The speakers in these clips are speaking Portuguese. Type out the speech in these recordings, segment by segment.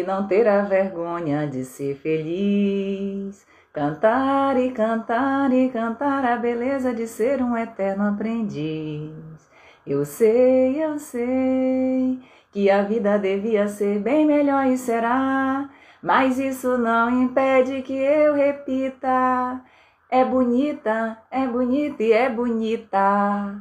E não ter a vergonha de ser feliz. Cantar e cantar e cantar a beleza de ser um eterno aprendiz. Eu sei, eu sei que a vida devia ser bem melhor e será, mas isso não impede que eu repita. É bonita, é bonita e é bonita.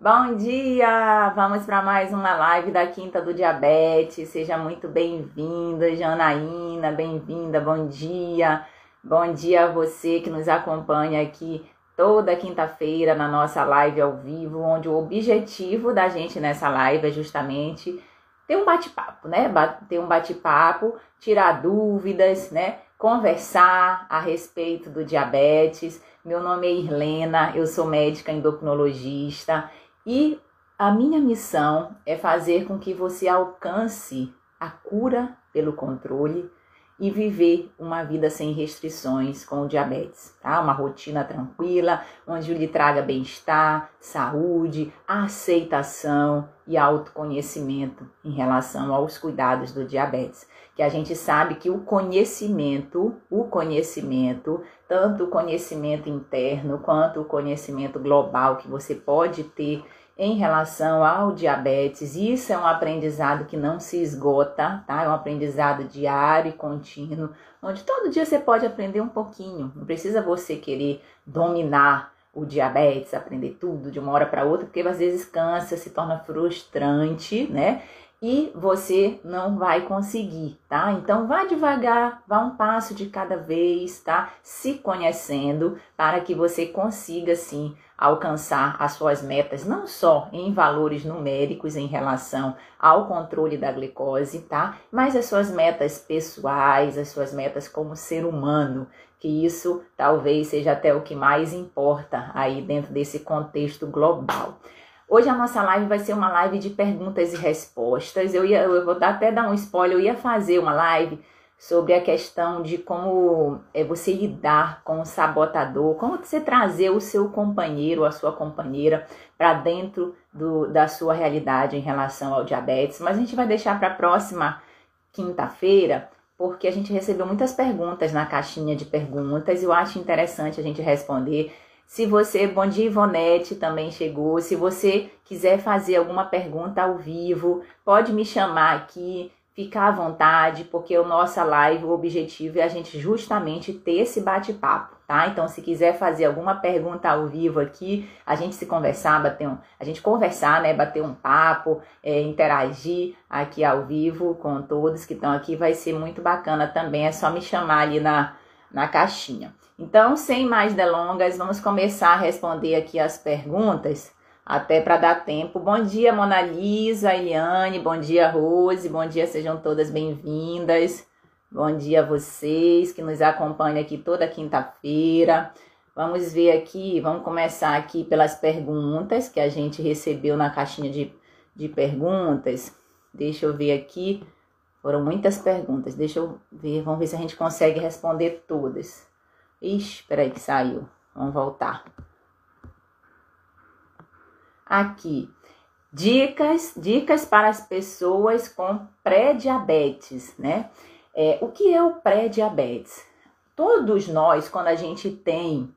Bom dia! Vamos para mais uma live da Quinta do Diabetes. Seja muito bem-vinda, Janaína, bem-vinda, bom dia. Bom dia a você que nos acompanha aqui toda quinta-feira na nossa live ao vivo, onde o objetivo da gente nessa live é justamente ter um bate-papo, né? Ter um bate-papo, tirar dúvidas, né? Conversar a respeito do diabetes. Meu nome é Irlena, eu sou médica endocrinologista e a minha missão é fazer com que você alcance a cura pelo controle e viver uma vida sem restrições com o diabetes, tá? Uma rotina tranquila, onde lhe traga bem-estar, saúde, aceitação e autoconhecimento em relação aos cuidados do diabetes. Que a gente sabe que o conhecimento, o conhecimento, tanto o conhecimento interno quanto o conhecimento global que você pode ter em relação ao diabetes. Isso é um aprendizado que não se esgota, tá? É um aprendizado diário e contínuo, onde todo dia você pode aprender um pouquinho. Não precisa você querer dominar o diabetes, aprender tudo de uma hora para outra, porque às vezes cansa, se torna frustrante, né? e você não vai conseguir, tá? Então vá devagar, vá um passo de cada vez, tá? Se conhecendo para que você consiga sim alcançar as suas metas, não só em valores numéricos em relação ao controle da glicose, tá? Mas as suas metas pessoais, as suas metas como ser humano, que isso talvez seja até o que mais importa aí dentro desse contexto global. Hoje a nossa live vai ser uma live de perguntas e respostas. Eu ia, eu vou até dar um spoiler, eu ia fazer uma live sobre a questão de como é você lidar com o sabotador, como você trazer o seu companheiro, a sua companheira para dentro do, da sua realidade em relação ao diabetes. Mas a gente vai deixar para a próxima quinta-feira, porque a gente recebeu muitas perguntas na caixinha de perguntas e eu acho interessante a gente responder. Se você, bom dia Ivonete, também chegou. Se você quiser fazer alguma pergunta ao vivo, pode me chamar aqui, ficar à vontade, porque o nossa live, o objetivo é a gente justamente ter esse bate-papo, tá? Então, se quiser fazer alguma pergunta ao vivo aqui, a gente se conversar, bater um, a gente conversar, né, bater um papo, é, interagir aqui ao vivo com todos que estão aqui, vai ser muito bacana também. É só me chamar ali na, na caixinha. Então, sem mais delongas, vamos começar a responder aqui as perguntas, até para dar tempo. Bom dia, Mona Lisa, Eliane, bom dia, Rose, bom dia, sejam todas bem-vindas. Bom dia a vocês que nos acompanham aqui toda quinta-feira. Vamos ver aqui, vamos começar aqui pelas perguntas que a gente recebeu na caixinha de, de perguntas. Deixa eu ver aqui. Foram muitas perguntas. Deixa eu ver, vamos ver se a gente consegue responder todas. Ixi, peraí que saiu. Vamos voltar. Aqui. Dicas, dicas para as pessoas com pré-diabetes, né? É, o que é o pré-diabetes? Todos nós, quando a gente tem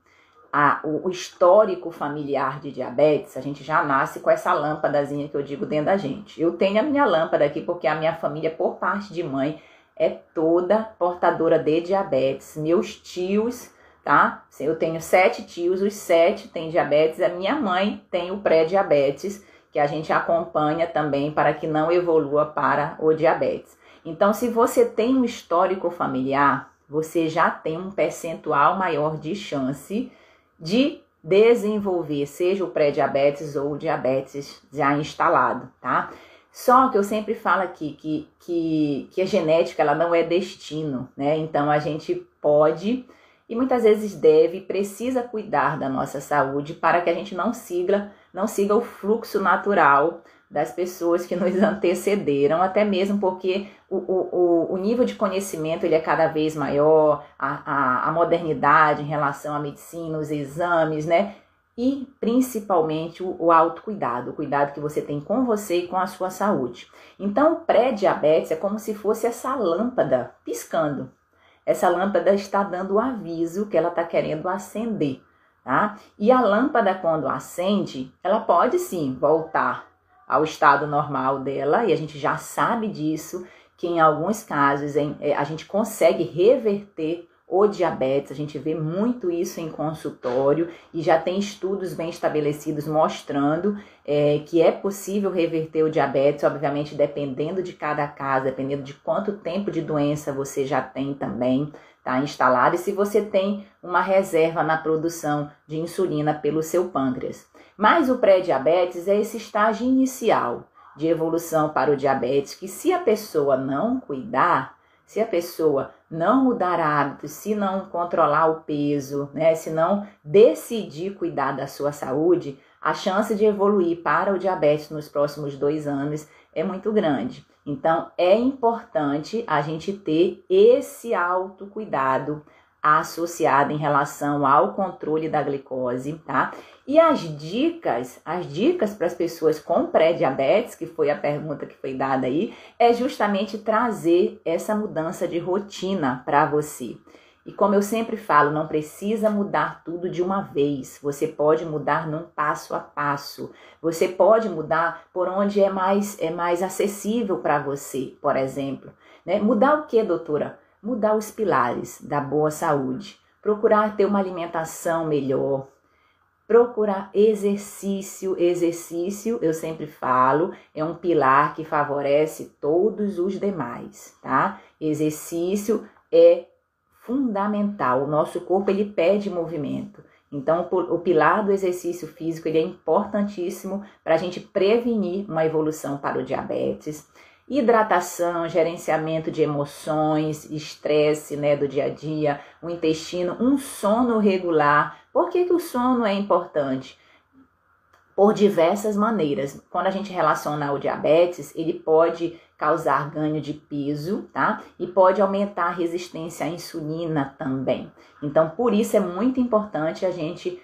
a, o, o, histórico familiar de diabetes, a gente já nasce com essa lâmpadazinha que eu digo dentro da gente. Eu tenho a minha lâmpada aqui porque a minha família, por parte de mãe, é toda portadora de diabetes. Meus tios, tá? Eu tenho sete tios, os sete têm diabetes, a minha mãe tem o pré-diabetes, que a gente acompanha também para que não evolua para o diabetes. Então, se você tem um histórico familiar, você já tem um percentual maior de chance de desenvolver, seja o pré-diabetes ou o diabetes já instalado, tá? Só que eu sempre falo aqui que, que, que a genética ela não é destino, né? Então a gente pode e muitas vezes deve precisa cuidar da nossa saúde para que a gente não siga, não siga o fluxo natural das pessoas que nos antecederam, até mesmo porque o, o, o nível de conhecimento ele é cada vez maior, a, a, a modernidade em relação à medicina, os exames, né? E principalmente o, o autocuidado, o cuidado que você tem com você e com a sua saúde. Então, o pré-diabetes é como se fosse essa lâmpada piscando. Essa lâmpada está dando o aviso que ela está querendo acender, tá? E a lâmpada, quando acende, ela pode sim voltar ao estado normal dela, e a gente já sabe disso, que em alguns casos em, é, a gente consegue reverter o diabetes, a gente vê muito isso em consultório e já tem estudos bem estabelecidos mostrando é, que é possível reverter o diabetes, obviamente dependendo de cada caso, dependendo de quanto tempo de doença você já tem também, tá instalado, e se você tem uma reserva na produção de insulina pelo seu pâncreas. Mas o pré-diabetes é esse estágio inicial de evolução para o diabetes que se a pessoa não cuidar, se a pessoa não mudar hábitos, se não controlar o peso, né, se não decidir cuidar da sua saúde, a chance de evoluir para o diabetes nos próximos dois anos é muito grande. Então, é importante a gente ter esse autocuidado associado em relação ao controle da glicose, tá? E as dicas, as dicas para as pessoas com pré-diabetes, que foi a pergunta que foi dada aí, é justamente trazer essa mudança de rotina para você. E como eu sempre falo, não precisa mudar tudo de uma vez. Você pode mudar num passo a passo. Você pode mudar por onde é mais é mais acessível para você, por exemplo. Né? Mudar o que, doutora? Mudar os pilares da boa saúde. Procurar ter uma alimentação melhor, procurar exercício. Exercício, eu sempre falo, é um pilar que favorece todos os demais, tá? Exercício é fundamental. O nosso corpo ele pede movimento. Então, o pilar do exercício físico ele é importantíssimo para a gente prevenir uma evolução para o diabetes. Hidratação, gerenciamento de emoções, estresse né, do dia a dia, o intestino, um sono regular por que, que o sono é importante? Por diversas maneiras. Quando a gente relaciona o diabetes, ele pode causar ganho de peso, tá? E pode aumentar a resistência à insulina também. Então, por isso é muito importante a gente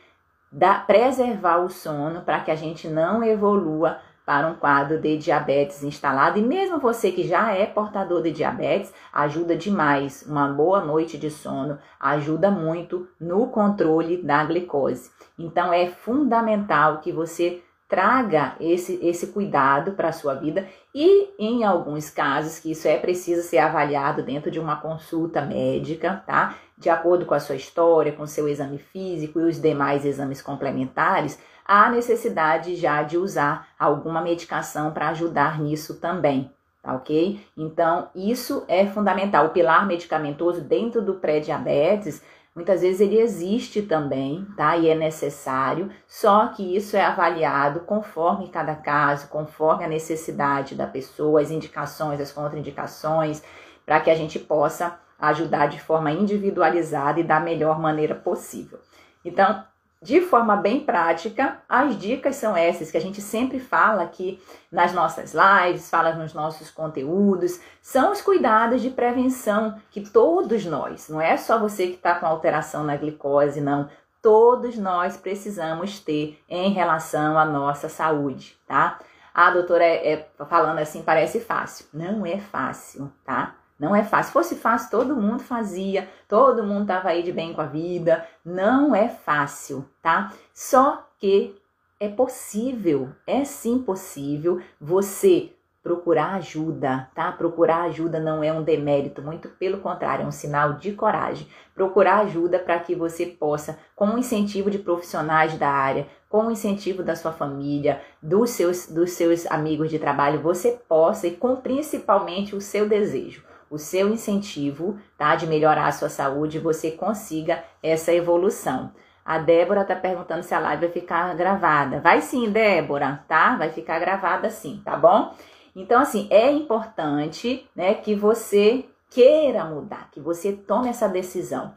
dar, preservar o sono para que a gente não evolua para um quadro de diabetes instalado. E mesmo você que já é portador de diabetes, ajuda demais. Uma boa noite de sono ajuda muito no controle da glicose. Então é fundamental que você traga esse, esse cuidado para a sua vida e em alguns casos que isso é preciso ser avaliado dentro de uma consulta médica, tá? De acordo com a sua história, com seu exame físico e os demais exames complementares, há necessidade já de usar alguma medicação para ajudar nisso também, tá ok? Então, isso é fundamental. O pilar medicamentoso dentro do pré-diabetes, muitas vezes ele existe também, tá? E é necessário, só que isso é avaliado conforme cada caso, conforme a necessidade da pessoa, as indicações, as contraindicações, para que a gente possa ajudar de forma individualizada e da melhor maneira possível. Então, de forma bem prática, as dicas são essas que a gente sempre fala aqui nas nossas lives, fala nos nossos conteúdos, são os cuidados de prevenção que todos nós, não é só você que está com alteração na glicose, não, todos nós precisamos ter em relação à nossa saúde, tá? A doutora é, é falando assim, parece fácil. Não é fácil, tá? Não é fácil. Se fosse fácil, todo mundo fazia, todo mundo estava aí de bem com a vida. Não é fácil, tá? Só que é possível, é sim possível você procurar ajuda, tá? Procurar ajuda não é um demérito, muito pelo contrário, é um sinal de coragem. Procurar ajuda para que você possa, com o incentivo de profissionais da área, com o incentivo da sua família, dos seus, dos seus amigos de trabalho, você possa, e com principalmente o seu desejo, o seu incentivo, tá? De melhorar a sua saúde, você consiga essa evolução. A Débora tá perguntando se a live vai ficar gravada. Vai sim, Débora, tá? Vai ficar gravada sim, tá bom? Então, assim, é importante, né, que você queira mudar, que você tome essa decisão.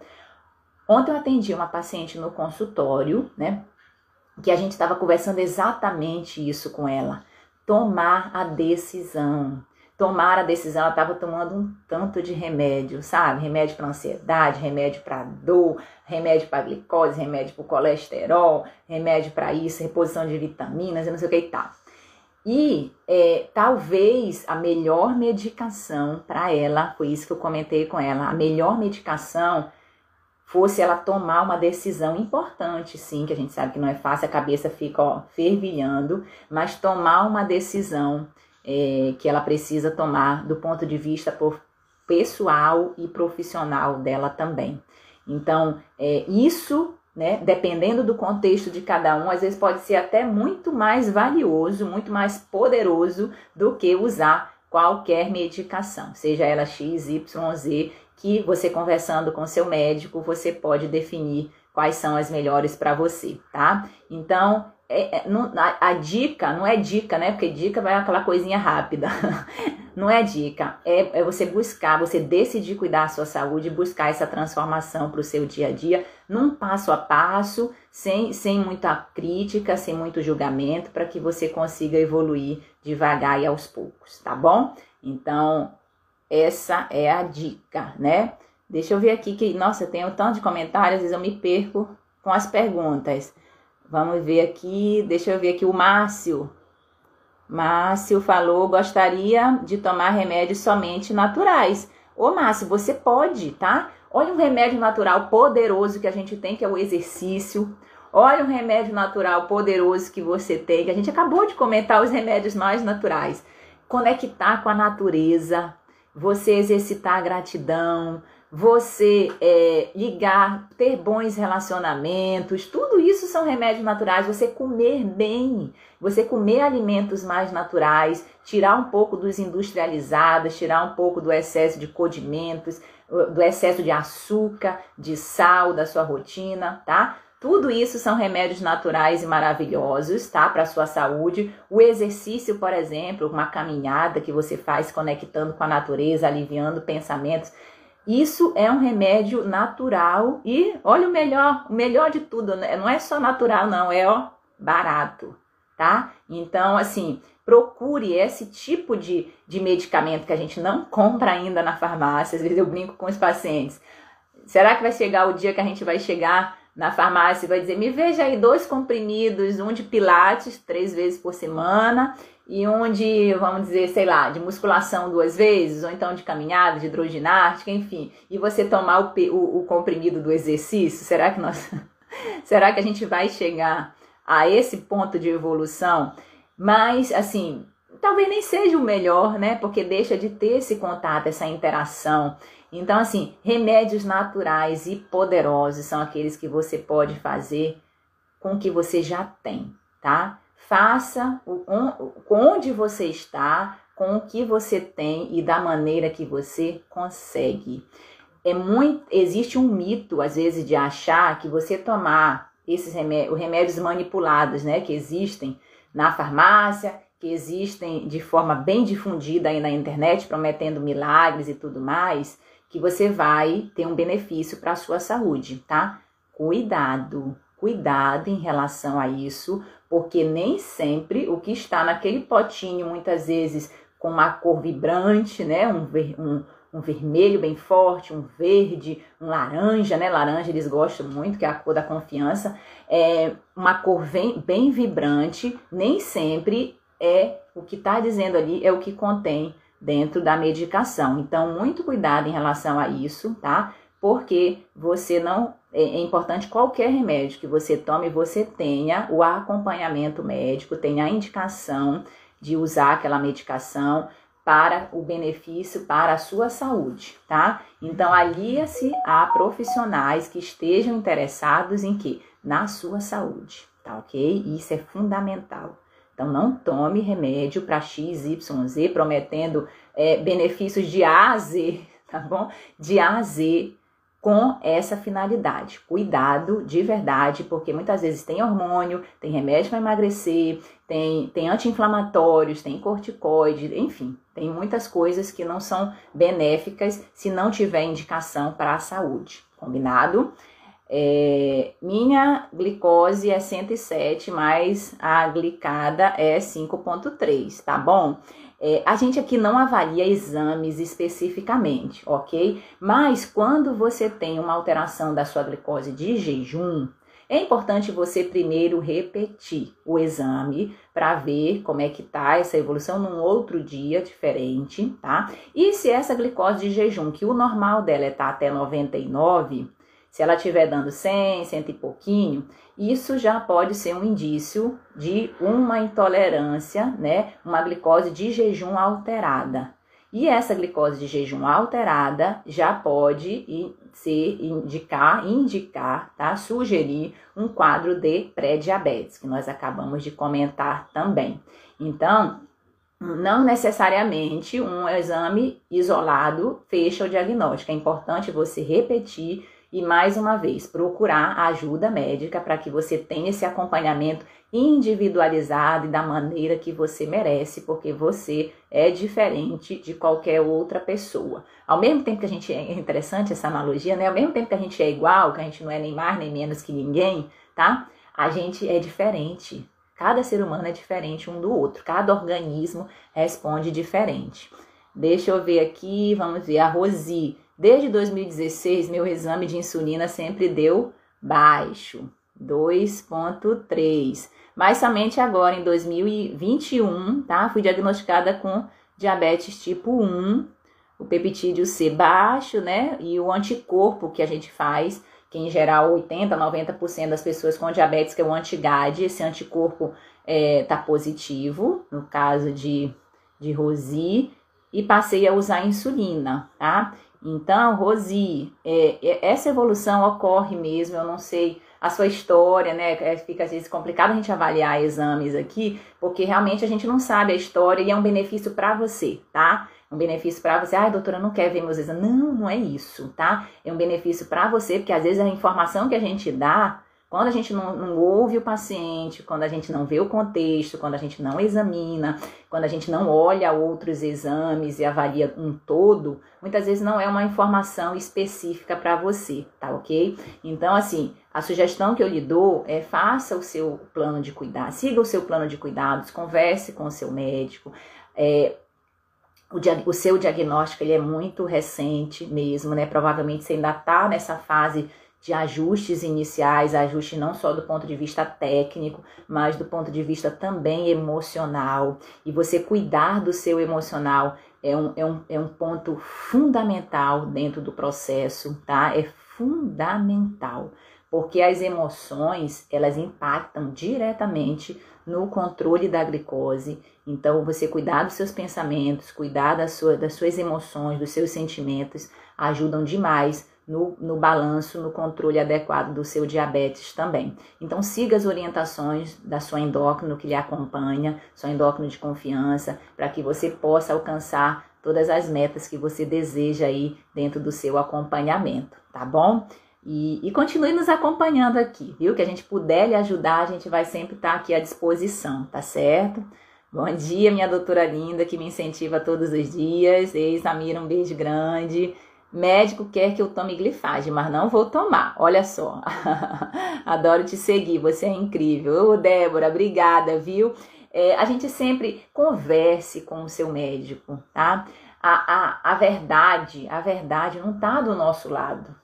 Ontem eu atendi uma paciente no consultório, né, que a gente estava conversando exatamente isso com ela. Tomar a decisão. Tomar a decisão, ela estava tomando um tanto de remédio, sabe? Remédio para ansiedade, remédio para dor, remédio para glicose, remédio para colesterol, remédio para isso, reposição de vitaminas e não sei o que e tal. E é, talvez a melhor medicação para ela, foi isso que eu comentei com ela, a melhor medicação fosse ela tomar uma decisão importante, sim, que a gente sabe que não é fácil, a cabeça fica ó, fervilhando, mas tomar uma decisão é, que ela precisa tomar do ponto de vista pessoal e profissional dela também. Então, é, isso, né, dependendo do contexto de cada um, às vezes pode ser até muito mais valioso, muito mais poderoso do que usar qualquer medicação, seja ela X, Y, Z, que você conversando com seu médico, você pode definir quais são as melhores para você, tá? Então, é, é, não, a, a, dica não é dica, né? Porque dica vai aquela coisinha rápida. não é dica, é, é você buscar, você decidir cuidar da sua saúde, buscar essa transformação para o seu dia a dia, num passo a passo, sem, sem muita crítica, sem muito julgamento, para que você consiga evoluir devagar e aos poucos, tá bom? Então, essa é a dica, né? Deixa eu ver aqui que, nossa, eu tenho tanto de comentários, às vezes eu me perco com as perguntas. Vamos ver aqui, deixa eu ver aqui o Márcio. Márcio falou, gostaria de tomar remédios somente naturais. Ô Márcio, você pode, tá? Olha um remédio natural poderoso que a gente tem, que é o exercício. Olha um remédio natural poderoso que você tem, que a gente acabou de comentar os remédios mais naturais. Conectar com a natureza, você exercitar a gratidão, você é, ligar, ter bons relacionamentos, tudo isso são remédios naturais. Você comer bem, você comer alimentos mais naturais, tirar um pouco dos industrializados, tirar um pouco do excesso de condimentos, do excesso de açúcar, de sal da sua rotina, tá? Tudo isso são remédios naturais e maravilhosos, tá? Para sua saúde. O exercício, por exemplo, uma caminhada que você faz conectando com a natureza, aliviando pensamentos. Isso é um remédio natural e olha o melhor, o melhor de tudo, né? não é só natural, não, é ó, barato, tá? Então, assim, procure esse tipo de, de medicamento que a gente não compra ainda na farmácia. Às vezes eu brinco com os pacientes. Será que vai chegar o dia que a gente vai chegar na farmácia e vai dizer: me veja aí dois comprimidos, um de pilates três vezes por semana e um de, vamos dizer, sei lá, de musculação duas vezes, ou então de caminhada, de hidroginástica, enfim, e você tomar o, o, o comprimido do exercício, será que nós. será que a gente vai chegar a esse ponto de evolução? Mas, assim, talvez nem seja o melhor, né? Porque deixa de ter esse contato, essa interação. Então, assim, remédios naturais e poderosos são aqueles que você pode fazer com o que você já tem, tá? Faça onde você está, com o que você tem e da maneira que você consegue. É muito, existe um mito às vezes de achar que você tomar esses remédios, remédios manipulados, né, que existem na farmácia, que existem de forma bem difundida aí na internet, prometendo milagres e tudo mais, que você vai ter um benefício para a sua saúde, tá? Cuidado, cuidado em relação a isso, porque nem sempre o que está naquele potinho, muitas vezes com uma cor vibrante, né? Um, ver, um, um vermelho bem forte, um verde, um laranja, né? Laranja eles gostam muito, que é a cor da confiança. É uma cor bem, bem vibrante, nem sempre é o que está dizendo ali, é o que contém dentro da medicação. Então, muito cuidado em relação a isso, tá? Porque você não. É, é importante qualquer remédio que você tome, você tenha o acompanhamento médico, tenha a indicação de usar aquela medicação para o benefício para a sua saúde, tá? Então alia-se a profissionais que estejam interessados em que na sua saúde, tá OK? Isso é fundamental. Então, não tome remédio para X, Y, Z, prometendo é, benefícios de A a Z, tá bom? De A a Z, com essa finalidade. Cuidado de verdade, porque muitas vezes tem hormônio, tem remédio para emagrecer, tem, tem anti-inflamatórios, tem corticoide, enfim, tem muitas coisas que não são benéficas se não tiver indicação para a saúde. Combinado? É, minha glicose é 107, mas a glicada é 5,3, tá bom? É, a gente aqui não avalia exames especificamente, ok? Mas quando você tem uma alteração da sua glicose de jejum, é importante você primeiro repetir o exame para ver como é que tá essa evolução num outro dia diferente, tá? E se essa glicose de jejum, que o normal dela é tá até 99, se ela estiver dando 100, cento e pouquinho, isso já pode ser um indício de uma intolerância, né? Uma glicose de jejum alterada. E essa glicose de jejum alterada já pode ser indicar, indicar, tá? Sugerir um quadro de pré-diabetes, que nós acabamos de comentar também. Então, não necessariamente um exame isolado fecha o diagnóstico. É importante você repetir e mais uma vez, procurar ajuda médica para que você tenha esse acompanhamento individualizado e da maneira que você merece, porque você é diferente de qualquer outra pessoa. Ao mesmo tempo que a gente é interessante essa analogia, né? Ao mesmo tempo que a gente é igual, que a gente não é nem mais nem menos que ninguém, tá? A gente é diferente. Cada ser humano é diferente um do outro, cada organismo responde diferente. Deixa eu ver aqui, vamos ver a Rosi. Desde 2016, meu exame de insulina sempre deu baixo, 2.3. Mas somente agora, em 2021, tá? Fui diagnosticada com diabetes tipo 1, o peptídeo C baixo, né? E o anticorpo que a gente faz, que em geral 80, 90% das pessoas com diabetes, que é o anti-GAD, esse anticorpo é, tá positivo, no caso de, de Rosi, e passei a usar insulina, tá? Então, Rosi, é, é, essa evolução ocorre mesmo, eu não sei a sua história, né? É, fica às vezes complicado a gente avaliar exames aqui, porque realmente a gente não sabe a história e é um benefício para você, tá? Um benefício para você. Ah, doutora, não quer ver meus exames. Não, não é isso, tá? É um benefício para você, porque às vezes a informação que a gente dá quando a gente não, não, ouve o paciente, quando a gente não vê o contexto, quando a gente não examina, quando a gente não olha outros exames e avalia um todo, muitas vezes não é uma informação específica para você, tá ok? Então, assim, a sugestão que eu lhe dou é faça o seu plano de cuidado, siga o seu plano de cuidados, converse com o seu médico. É, o, o, seu diagnóstico ele é muito recente mesmo, né? Provavelmente você ainda está nessa fase de ajustes iniciais, ajustes não só do ponto de vista técnico, mas do ponto de vista também emocional. E você cuidar do seu emocional é um, é um, é um ponto fundamental dentro do processo, tá? É fundamental, porque as emoções, elas impactam diretamente no controle da glicose. Então, você cuidar dos seus pensamentos, cuidar da sua, das suas emoções, dos seus sentimentos, ajudam demais no, no balanço, no controle adequado do seu diabetes também. Então, siga as orientações da sua endócrino que lhe acompanha, sua endócrino de confiança, para que você possa alcançar todas as metas que você deseja aí dentro do seu acompanhamento, tá bom? E, e, continue nos acompanhando aqui, viu? Que a gente puder lhe ajudar, a gente vai sempre estar aqui à disposição, tá certo? Bom dia, minha doutora linda, que me incentiva todos os dias. Ei, Samira, um beijo grande. Médico quer que eu tome glifagem, mas não vou tomar. Olha só. Adoro te seguir, você é incrível. Ô, Débora, obrigada, viu? É, a gente sempre converse com o seu médico, tá? A, a, a verdade, a verdade não tá do nosso lado.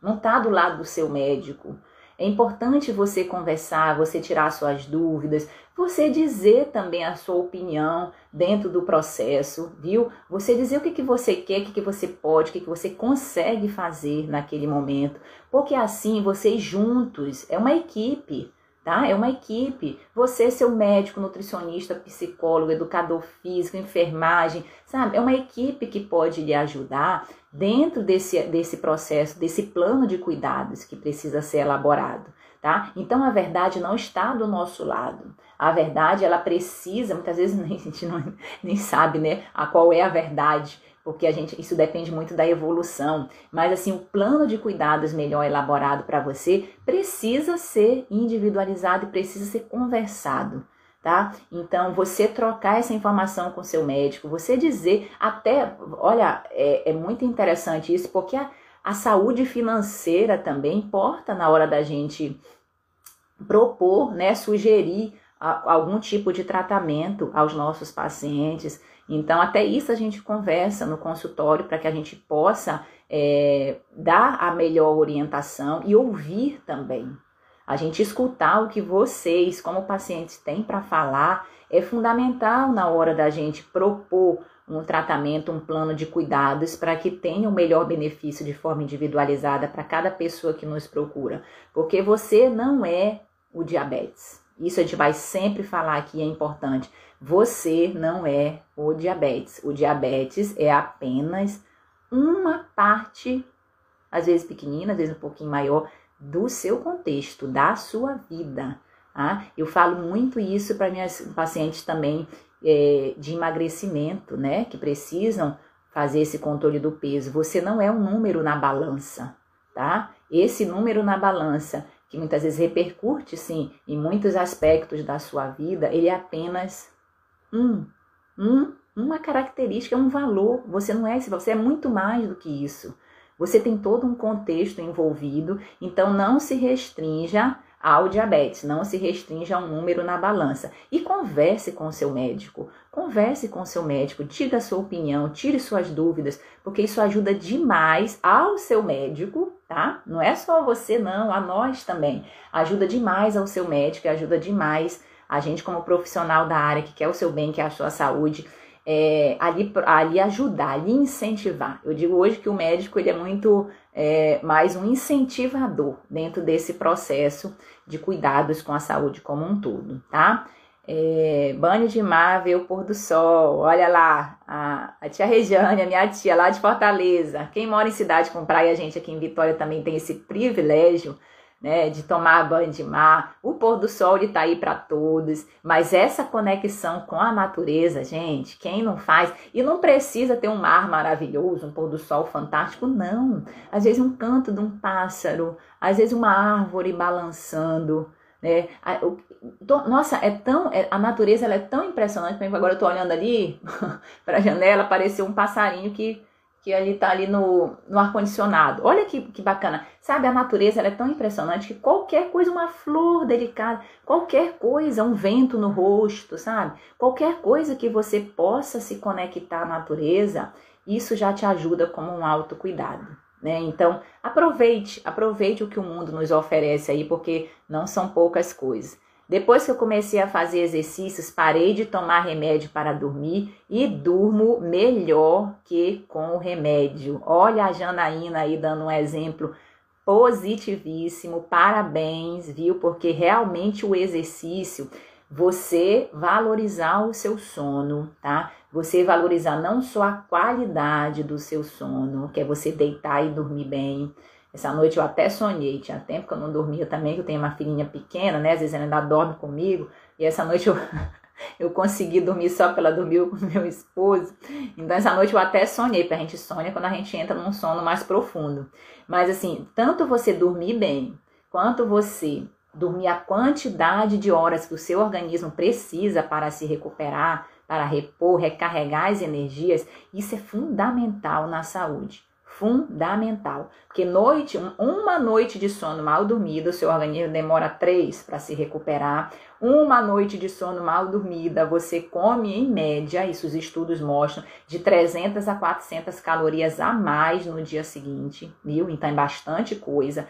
Não tá do lado do seu médico. É importante você conversar, você tirar suas dúvidas, você dizer também a sua opinião dentro do processo, viu? Você dizer o que, que você quer, o que, que você pode, o que, que você consegue fazer naquele momento, porque assim vocês juntos, é uma equipe, tá? É uma equipe. Você, seu médico, nutricionista, psicólogo, educador físico, enfermagem, sabe? É uma equipe que pode lhe ajudar dentro desse, desse processo, desse plano de cuidados que precisa ser elaborado, tá? Então a verdade não está do nosso lado. A verdade, ela precisa, muitas vezes a gente não, nem sabe, né, a qual é a verdade, porque a gente isso depende muito da evolução, mas assim, o plano de cuidados melhor elaborado para você precisa ser individualizado e precisa ser conversado. Tá? Então, você trocar essa informação com seu médico, você dizer, até, olha, é, é muito interessante isso, porque a, a saúde financeira também importa na hora da gente propor, né, sugerir algum tipo de tratamento aos nossos pacientes. Então, até isso a gente conversa no consultório para que a gente possa é, dar a melhor orientação e ouvir também. A gente escutar o que vocês, como pacientes, têm para falar é fundamental na hora da gente propor um tratamento, um plano de cuidados para que tenha o melhor benefício de forma individualizada para cada pessoa que nos procura. Porque você não é o diabetes. Isso a gente vai sempre falar aqui, é importante. Você não é o diabetes. O diabetes é apenas uma parte, às vezes pequenina, às vezes um pouquinho maior, do seu contexto, da sua vida. Tá? Eu falo muito isso para minhas pacientes também é, de emagrecimento, né? Que precisam fazer esse controle do peso. Você não é um número na balança, tá? Esse número na balança que muitas vezes repercute sim em muitos aspectos da sua vida, ele é apenas um, um, uma característica, um valor. Você não é, você é muito mais do que isso. Você tem todo um contexto envolvido, então não se restrinja ao diabetes, não se restrinja a um número na balança. E converse com o seu médico. Converse com o seu médico, diga a sua opinião, tire suas dúvidas, porque isso ajuda demais ao seu médico, tá? Não é só você, não, a nós também. Ajuda demais ao seu médico ajuda demais a gente, como profissional da área que quer o seu bem, que é a sua saúde é, ali, ali ajudar, ali incentivar. Eu digo hoje que o médico ele é muito é, mais um incentivador dentro desse processo de cuidados com a saúde como um todo, tá? É, banho de mar, ver o pôr do sol. Olha lá, a, a tia Regiane, a minha tia lá de Fortaleza. Quem mora em cidade com praia, a gente aqui em Vitória também tem esse privilégio né, de tomar banho de mar. O pôr do sol está aí para todos, mas essa conexão com a natureza, gente, quem não faz e não precisa ter um mar maravilhoso, um pôr do sol fantástico, não. Às vezes um canto de um pássaro, às vezes uma árvore balançando, né? Nossa, é tão é, a natureza ela é tão impressionante. Agora eu estou olhando ali para a janela, apareceu um passarinho que que ali tá ali no, no ar-condicionado. Olha que, que bacana. Sabe, a natureza é tão impressionante que qualquer coisa, uma flor delicada, qualquer coisa, um vento no rosto, sabe? Qualquer coisa que você possa se conectar à natureza, isso já te ajuda como um autocuidado. Né? Então, aproveite, aproveite o que o mundo nos oferece aí, porque não são poucas coisas. Depois que eu comecei a fazer exercícios, parei de tomar remédio para dormir e durmo melhor que com o remédio. Olha a Janaína aí dando um exemplo positivíssimo. Parabéns, viu? Porque realmente o exercício, você valorizar o seu sono, tá? Você valorizar não só a qualidade do seu sono, que é você deitar e dormir bem, essa noite eu até sonhei, tinha tempo que eu não dormia também, que eu tenho uma filhinha pequena, né? Às vezes ela ainda dorme comigo. E essa noite eu, eu consegui dormir só porque ela dormiu com meu esposo. Então essa noite eu até sonhei, porque a gente sonha quando a gente entra num sono mais profundo. Mas assim, tanto você dormir bem, quanto você dormir a quantidade de horas que o seu organismo precisa para se recuperar, para repor, recarregar as energias, isso é fundamental na saúde fundamental. Porque noite, uma noite de sono mal dormida, seu organismo demora três para se recuperar. Uma noite de sono mal dormida, você come em média, isso os estudos mostram, de 300 a 400 calorias a mais no dia seguinte, viu? Então é bastante coisa.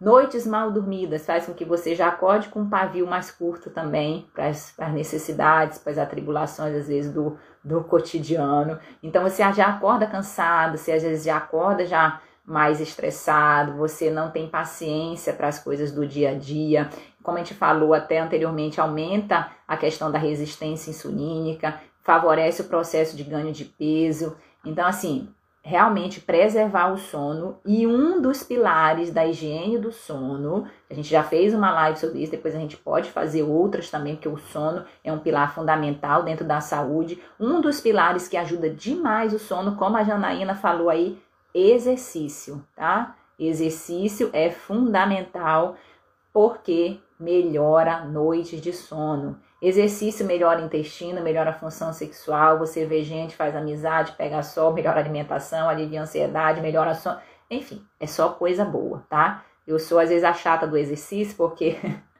Noites mal dormidas faz com que você já acorde com um pavio mais curto também para as necessidades, para as atribulações, às vezes, do, do cotidiano. Então você já acorda cansado, você às vezes já acorda já mais estressado, você não tem paciência para as coisas do dia a dia. Como a gente falou até anteriormente, aumenta a questão da resistência insulínica, favorece o processo de ganho de peso. Então, assim, realmente preservar o sono e um dos pilares da higiene do sono, a gente já fez uma live sobre isso, depois a gente pode fazer outras também, porque o sono é um pilar fundamental dentro da saúde. Um dos pilares que ajuda demais o sono, como a Janaína falou aí, exercício, tá? Exercício é fundamental porque melhora noites de sono. Exercício melhora o intestino, melhora a função sexual, você vê gente, faz amizade, pega sol, melhora a alimentação, alivia a ansiedade, melhora a sono. Enfim, é só coisa boa, tá? Eu sou às vezes a chata do exercício porque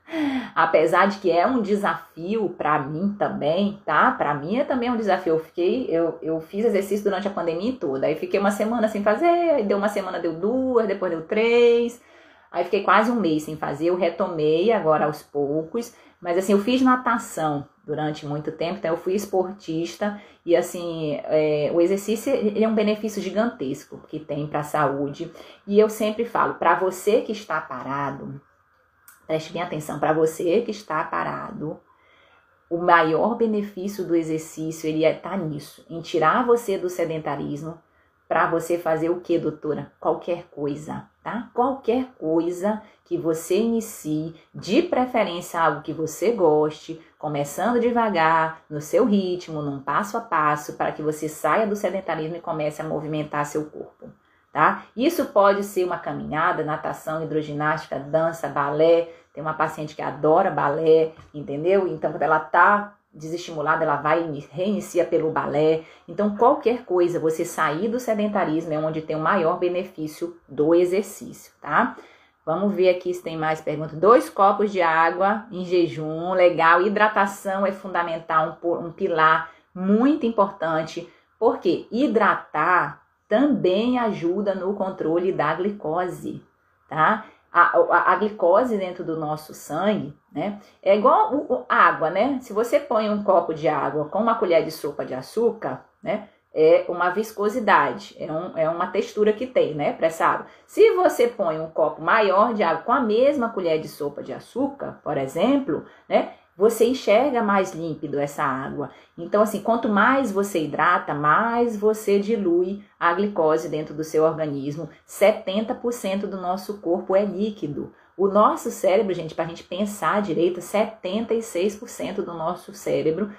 apesar de que é um desafio para mim também, tá? Para mim é também um desafio. Eu fiquei, eu, eu fiz exercício durante a pandemia toda. Aí fiquei uma semana sem fazer, aí deu uma semana deu duas, depois deu três. Aí fiquei quase um mês sem fazer, eu retomei agora aos poucos. Mas assim, eu fiz natação durante muito tempo, então eu fui esportista e assim, é, o exercício é um benefício gigantesco que tem para a saúde. E eu sempre falo, para você que está parado, preste bem atenção, para você que está parado, o maior benefício do exercício ele está nisso, em tirar você do sedentarismo, para você fazer o que, doutora? Qualquer coisa, tá? Qualquer coisa que você inicie, de preferência algo que você goste, começando devagar, no seu ritmo, num passo a passo, para que você saia do sedentarismo e comece a movimentar seu corpo, tá? Isso pode ser uma caminhada, natação, hidroginástica, dança, balé. Tem uma paciente que adora balé, entendeu? Então, quando ela tá desestimulada, ela vai reinicia pelo balé. Então, qualquer coisa, você sair do sedentarismo é onde tem o maior benefício do exercício, tá? Vamos ver aqui se tem mais perguntas. Dois copos de água em jejum, legal. Hidratação é fundamental, um, um pilar muito importante, porque hidratar também ajuda no controle da glicose, tá? A, a, a, glicose dentro do nosso sangue, né? É igual o, o, água, né? Se você põe um copo de água com uma colher de sopa de açúcar, né? É uma viscosidade, é, um, é uma textura que tem, né? Para essa água. Se você põe um copo maior de água com a mesma colher de sopa de açúcar, por exemplo, né? Você enxerga mais límpido essa água. Então, assim, quanto mais você hidrata, mais você dilui a glicose dentro do seu organismo. 70% do nosso corpo é líquido. O nosso cérebro, gente, para a gente pensar direito, 76% do nosso cérebro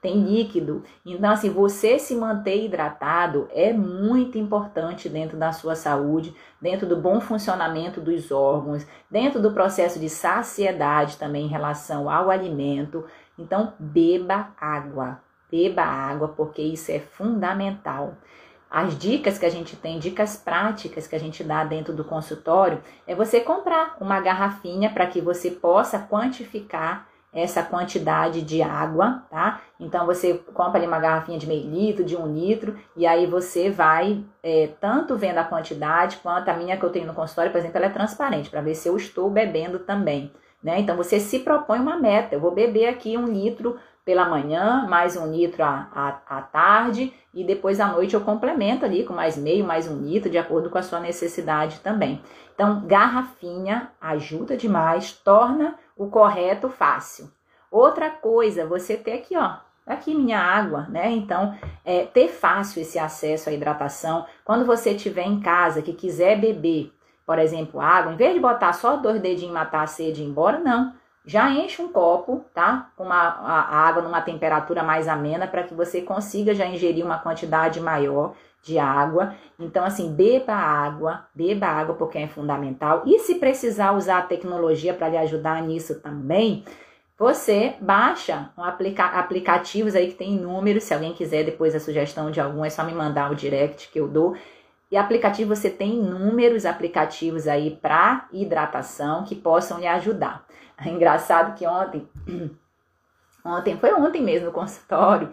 tem líquido. Então, assim, você se manter hidratado é muito importante dentro da sua saúde, dentro do bom funcionamento dos órgãos, dentro do processo de saciedade também em relação ao alimento. Então, beba água, beba água, porque isso é fundamental. As dicas que a gente tem, dicas práticas que a gente dá dentro do consultório, é você comprar uma garrafinha para que você possa quantificar essa quantidade de água, tá? Então você compra ali uma garrafinha de meio litro, de um litro, e aí você vai é, tanto vendo a quantidade quanto a minha que eu tenho no consultório, por exemplo, ela é transparente para ver se eu estou bebendo também, né? Então você se propõe uma meta, eu vou beber aqui um litro pela manhã, mais um litro à, à, à tarde, e depois à noite eu complemento ali com mais meio, mais um litro, de acordo com a sua necessidade também. Então, garrafinha ajuda demais, torna o correto fácil. Outra coisa, você ter aqui, ó, aqui minha água, né? Então, é, ter fácil esse acesso à hidratação. Quando você estiver em casa que quiser beber, por exemplo, água, em vez de botar só dois dedinhos matar a sede e ir embora, não. Já enche um copo, tá? Com uma, a, água numa temperatura mais amena para que você consiga já ingerir uma quantidade maior de água. Então, assim, beba água, beba água porque é fundamental. E se precisar usar a tecnologia para lhe ajudar nisso também, você baixa um aplica aplicativos aí que tem inúmeros. Se alguém quiser depois a sugestão de algum, é só me mandar o direct que eu dou. E aplicativo, você tem inúmeros aplicativos aí para hidratação que possam lhe ajudar. É engraçado que ontem, ontem, foi ontem mesmo no consultório,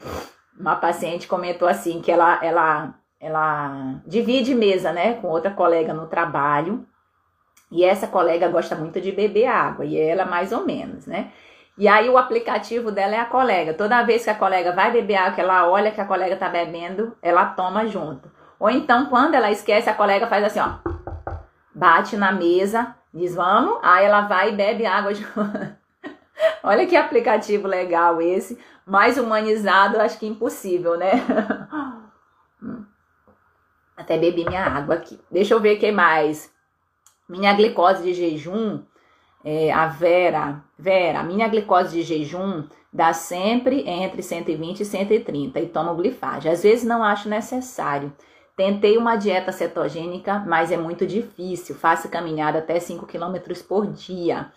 uma paciente comentou assim que ela, ela ela divide mesa, né, com outra colega no trabalho. E essa colega gosta muito de beber água e ela mais ou menos, né? E aí o aplicativo dela é a colega. Toda vez que a colega vai beber água, ela olha que a colega tá bebendo, ela toma junto. Ou então quando ela esquece, a colega faz assim, ó, bate na mesa, diz vamos, aí ela vai e bebe água de Olha que aplicativo legal esse, mais humanizado, acho que impossível, né? Até bebi minha água aqui. Deixa eu ver o que mais. Minha glicose de jejum, é, a Vera, Vera, minha glicose de jejum dá sempre entre 120 e 130 e tomo glifage. Às vezes não acho necessário. Tentei uma dieta cetogênica, mas é muito difícil. Faço caminhada até 5 km por dia.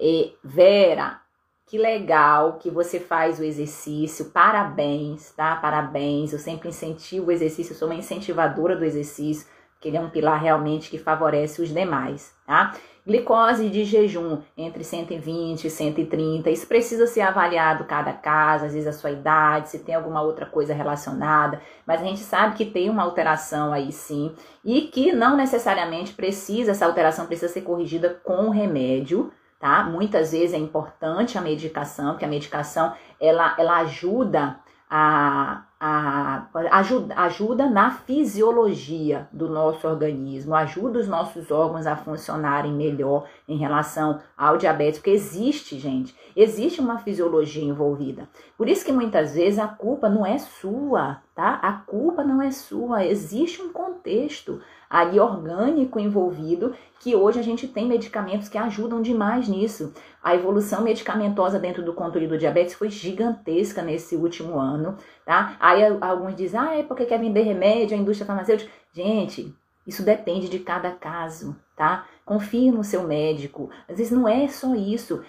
E, Vera, que legal que você faz o exercício. Parabéns, tá? Parabéns. Eu sempre incentivo o exercício, sou uma incentivadora do exercício, porque ele é um pilar realmente que favorece os demais, tá? Glicose de jejum entre 120 e 130. Isso precisa ser avaliado cada caso, às vezes a sua idade, se tem alguma outra coisa relacionada, mas a gente sabe que tem uma alteração aí sim e que não necessariamente precisa, essa alteração precisa ser corrigida com remédio, tá? Muitas vezes é importante a medicação, porque a medicação ela, ela ajuda a, a, ajuda, ajuda na fisiologia do nosso organismo, ajuda os nossos órgãos a funcionarem melhor em relação ao diabetes, porque existe, gente, existe uma fisiologia envolvida. Por isso que muitas vezes a culpa não é sua, tá? A culpa não é sua, existe um contexto ali orgânico envolvido, que hoje a gente tem medicamentos que ajudam demais nisso. A evolução medicamentosa dentro do controle do diabetes foi gigantesca nesse último ano, tá? Aí alguns dizem, ah, é porque quer vender remédio, a indústria farmacêutica. Gente, isso depende de cada caso, tá? Confie no seu médico. Às vezes não é só isso.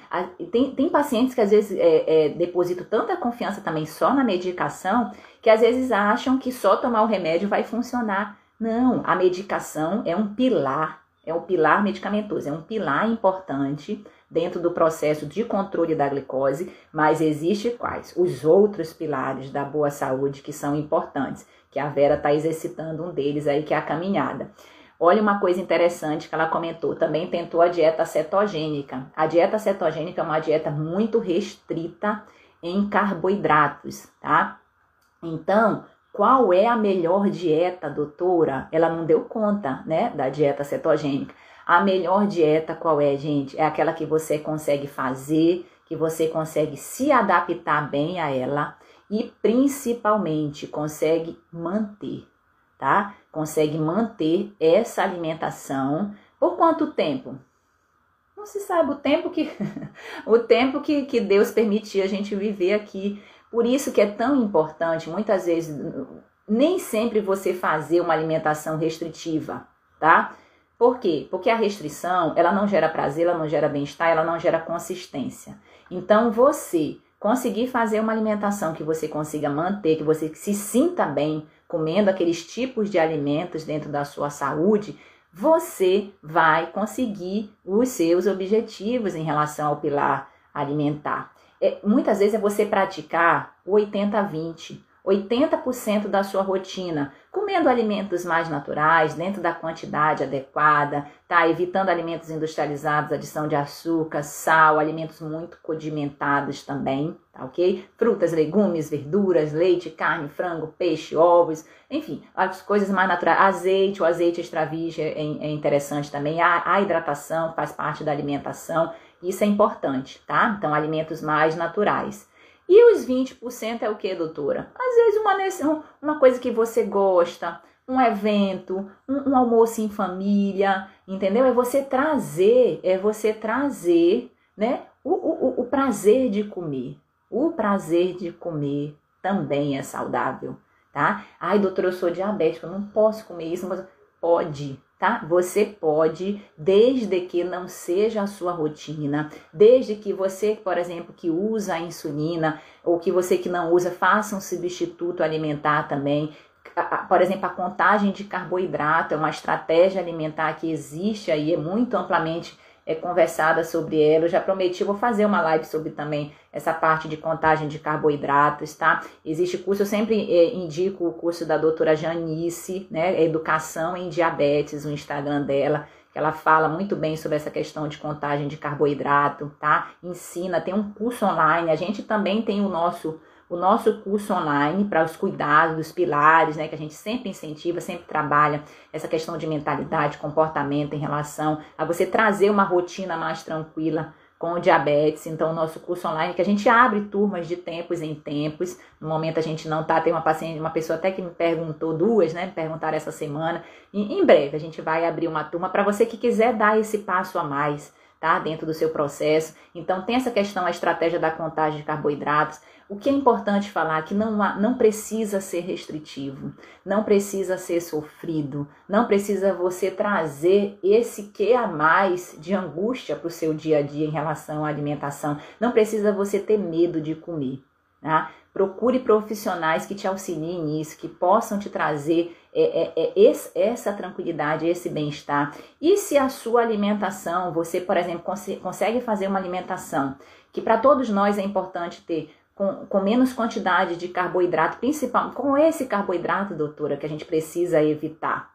Tem, tem pacientes que às vezes é, é, depositam tanta confiança também só na medicação que às vezes acham que só tomar o remédio vai funcionar. Não, a medicação é um pilar, é um pilar medicamentoso, é um pilar importante dentro do processo de controle da glicose, mas existe quais? Os outros pilares da boa saúde que são importantes, que a Vera está exercitando um deles aí, que é a caminhada. Olha uma coisa interessante que ela comentou, também tentou a dieta cetogênica. A dieta cetogênica é uma dieta muito restrita em carboidratos, tá? Então, qual é a melhor dieta, doutora? Ela não deu conta, né, da dieta cetogênica. A melhor dieta qual é, gente? É aquela que você consegue fazer, que você consegue se adaptar bem a ela e principalmente consegue manter, tá? Consegue manter essa alimentação por quanto tempo? Não se sabe o tempo que o tempo que, que Deus permitir a gente viver aqui por isso que é tão importante, muitas vezes, nem sempre você fazer uma alimentação restritiva, tá? Por quê? Porque a restrição, ela não gera prazer, ela não gera bem-estar, ela não gera consistência. Então, você conseguir fazer uma alimentação que você consiga manter, que você se sinta bem comendo aqueles tipos de alimentos dentro da sua saúde, você vai conseguir os seus objetivos em relação ao pilar alimentar é, muitas vezes é você praticar o 80-20. 80% da sua rotina, comendo alimentos mais naturais, dentro da quantidade adequada, tá? Evitando alimentos industrializados, adição de açúcar, sal, alimentos muito condimentados também, tá ok? Frutas, legumes, verduras, leite, carne, frango, peixe, ovos, enfim, as coisas mais naturais. Azeite, o azeite extra virgem é, é interessante também. A, a hidratação faz parte da alimentação. Isso é importante, tá? Então, alimentos mais naturais. E os 20% é o que, doutora? Às vezes uma, uma coisa que você gosta, um evento, um, um, almoço em família, entendeu? É você trazer, é você trazer, né? O, o, o prazer de comer. O prazer de comer também é saudável, tá? Ai, doutora, eu sou diabética, eu não posso comer isso. Posso... Pode, tá? Você pode, desde que não seja a sua rotina, desde que você, por exemplo, que usa a insulina ou que você que não usa, faça um substituto alimentar também. Por exemplo, a contagem de carboidrato é uma estratégia alimentar que existe aí, é muito amplamente é, conversada sobre ela. Eu já prometi, vou fazer uma live sobre também essa parte de contagem de carboidratos, tá? Existe curso, eu sempre é, indico o curso da doutora Janice, né? Educação em Diabetes, o Instagram dela, que ela fala muito bem sobre essa questão de contagem de carboidrato, tá? Ensina, tem um curso online, a gente também tem o nosso o nosso curso online para os cuidados dos pilares, né, que a gente sempre incentiva, sempre trabalha essa questão de mentalidade, comportamento em relação a você trazer uma rotina mais tranquila com o diabetes. Então, o nosso curso online, que a gente abre turmas de tempos em tempos. No momento a gente não tá, tem uma paciente, uma pessoa até que me perguntou, duas, né? Me perguntaram essa semana. E, em breve a gente vai abrir uma turma para você que quiser dar esse passo a mais tá? Dentro do seu processo. Então tem essa questão, a estratégia da contagem de carboidratos. O que é importante falar é que não, há, não precisa ser restritivo, não precisa ser sofrido, não precisa você trazer esse que a mais de angústia para o seu dia a dia em relação à alimentação. Não precisa você ter medo de comer. Tá? Procure profissionais que te auxiliem nisso, que possam te trazer é, é, é esse, essa tranquilidade, esse bem-estar. E se a sua alimentação, você, por exemplo, cons consegue fazer uma alimentação que para todos nós é importante ter com, com, menos quantidade de carboidrato, principalmente com esse carboidrato, doutora, que a gente precisa evitar.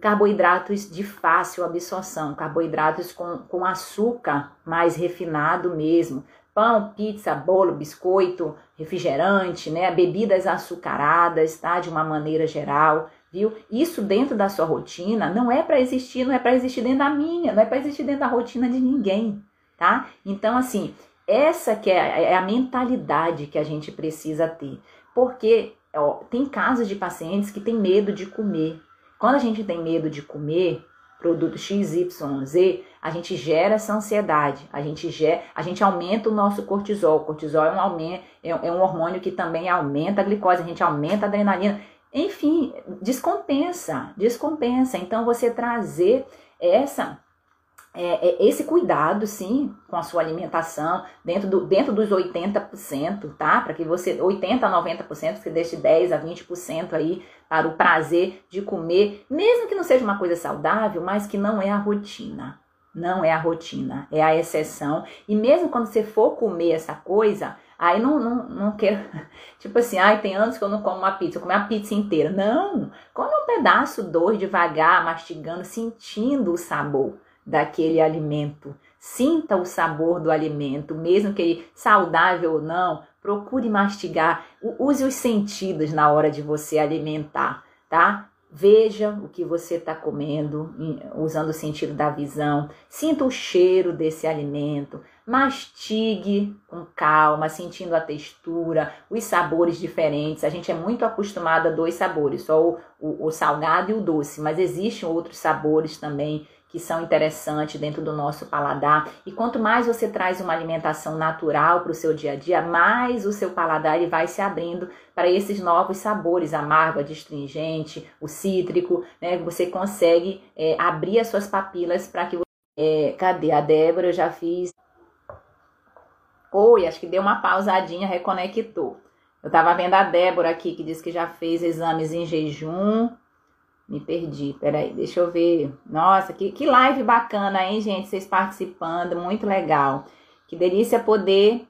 Carboidratos de fácil absorção, carboidratos com, com açúcar mais refinado mesmo, pão, pizza, bolo, biscoito, refrigerante, né, bebidas açucaradas, tá, de uma maneira geral, viu? Isso dentro da sua rotina não é para existir, não é para existir dentro da minha, não é para existir dentro da rotina de ninguém, tá? Então assim, essa que é, é a mentalidade que a gente precisa ter, porque ó, tem casos de pacientes que têm medo de comer. Quando a gente tem medo de comer, produto XYZ, a gente gera essa ansiedade, a gente, gera, a gente aumenta o nosso cortisol. O cortisol é um, aumento, é, é um hormônio que também aumenta a glicose, a gente aumenta a adrenalina. Enfim, descompensa, descompensa. Então, você trazer essa é, é, esse cuidado, sim, com a sua alimentação, dentro, do, dentro dos 80%, tá? Para que você, 80% a 90%, você deixe 10% a 20% aí para o prazer de comer, mesmo que não seja uma coisa saudável, mas que não é a rotina. Não é a rotina, é a exceção. E mesmo quando você for comer essa coisa, aí não, não, não quero. Tipo assim, ai, tem anos que eu não como uma pizza, eu comer a pizza inteira. Não! Come um pedaço, dois, devagar, mastigando, sentindo o sabor daquele alimento. Sinta o sabor do alimento, mesmo que ele saudável ou não, procure mastigar, use os sentidos na hora de você alimentar, tá? Veja o que você está comendo, usando o sentido da visão. Sinta o cheiro desse alimento. Mastigue com calma, sentindo a textura, os sabores diferentes. A gente é muito acostumado a dois sabores, só o, o, o salgado e o doce, mas existem outros sabores também que são interessantes dentro do nosso paladar. E quanto mais você traz uma alimentação natural para o seu dia a dia, mais o seu paladar ele vai se abrindo para esses novos sabores, amargo, adstringente, o cítrico, né? Você consegue é, abrir as suas papilas para que você... É, cadê a Débora? Eu já fiz. Oi, acho que deu uma pausadinha, reconectou. Eu estava vendo a Débora aqui que disse que já fez exames em jejum. Me perdi, peraí, deixa eu ver. Nossa, que, que live bacana, hein, gente? Vocês participando, muito legal. Que delícia poder.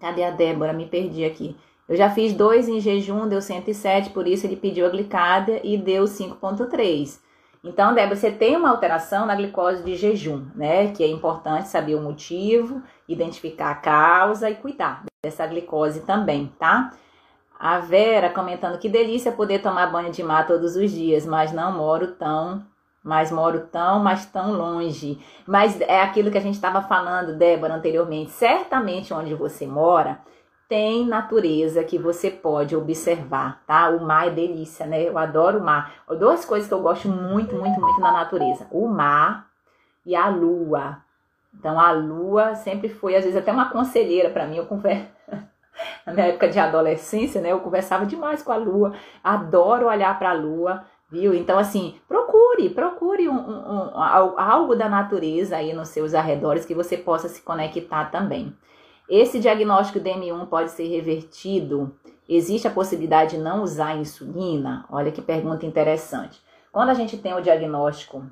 Cadê a Débora? Me perdi aqui. Eu já fiz dois em jejum, deu 107, por isso ele pediu a glicada e deu 5,3. Então, Débora, você tem uma alteração na glicose de jejum, né? Que é importante saber o motivo, identificar a causa e cuidar dessa glicose também, tá? A Vera comentando que delícia poder tomar banho de mar todos os dias, mas não moro tão, mas moro tão, mas tão longe. Mas é aquilo que a gente estava falando, Débora, anteriormente. Certamente onde você mora tem natureza que você pode observar, tá? O mar é delícia, né? Eu adoro o mar. Duas coisas que eu gosto muito, muito, muito na natureza: o mar e a lua. Então a lua sempre foi, às vezes, até uma conselheira para mim. Eu converso na minha época de adolescência, né? Eu conversava demais com a lua, adoro olhar para a lua, viu? Então, assim, procure, procure um, um, um, algo da natureza aí nos seus arredores que você possa se conectar também. Esse diagnóstico DM1 pode ser revertido? Existe a possibilidade de não usar insulina? Olha que pergunta interessante. Quando a gente tem o diagnóstico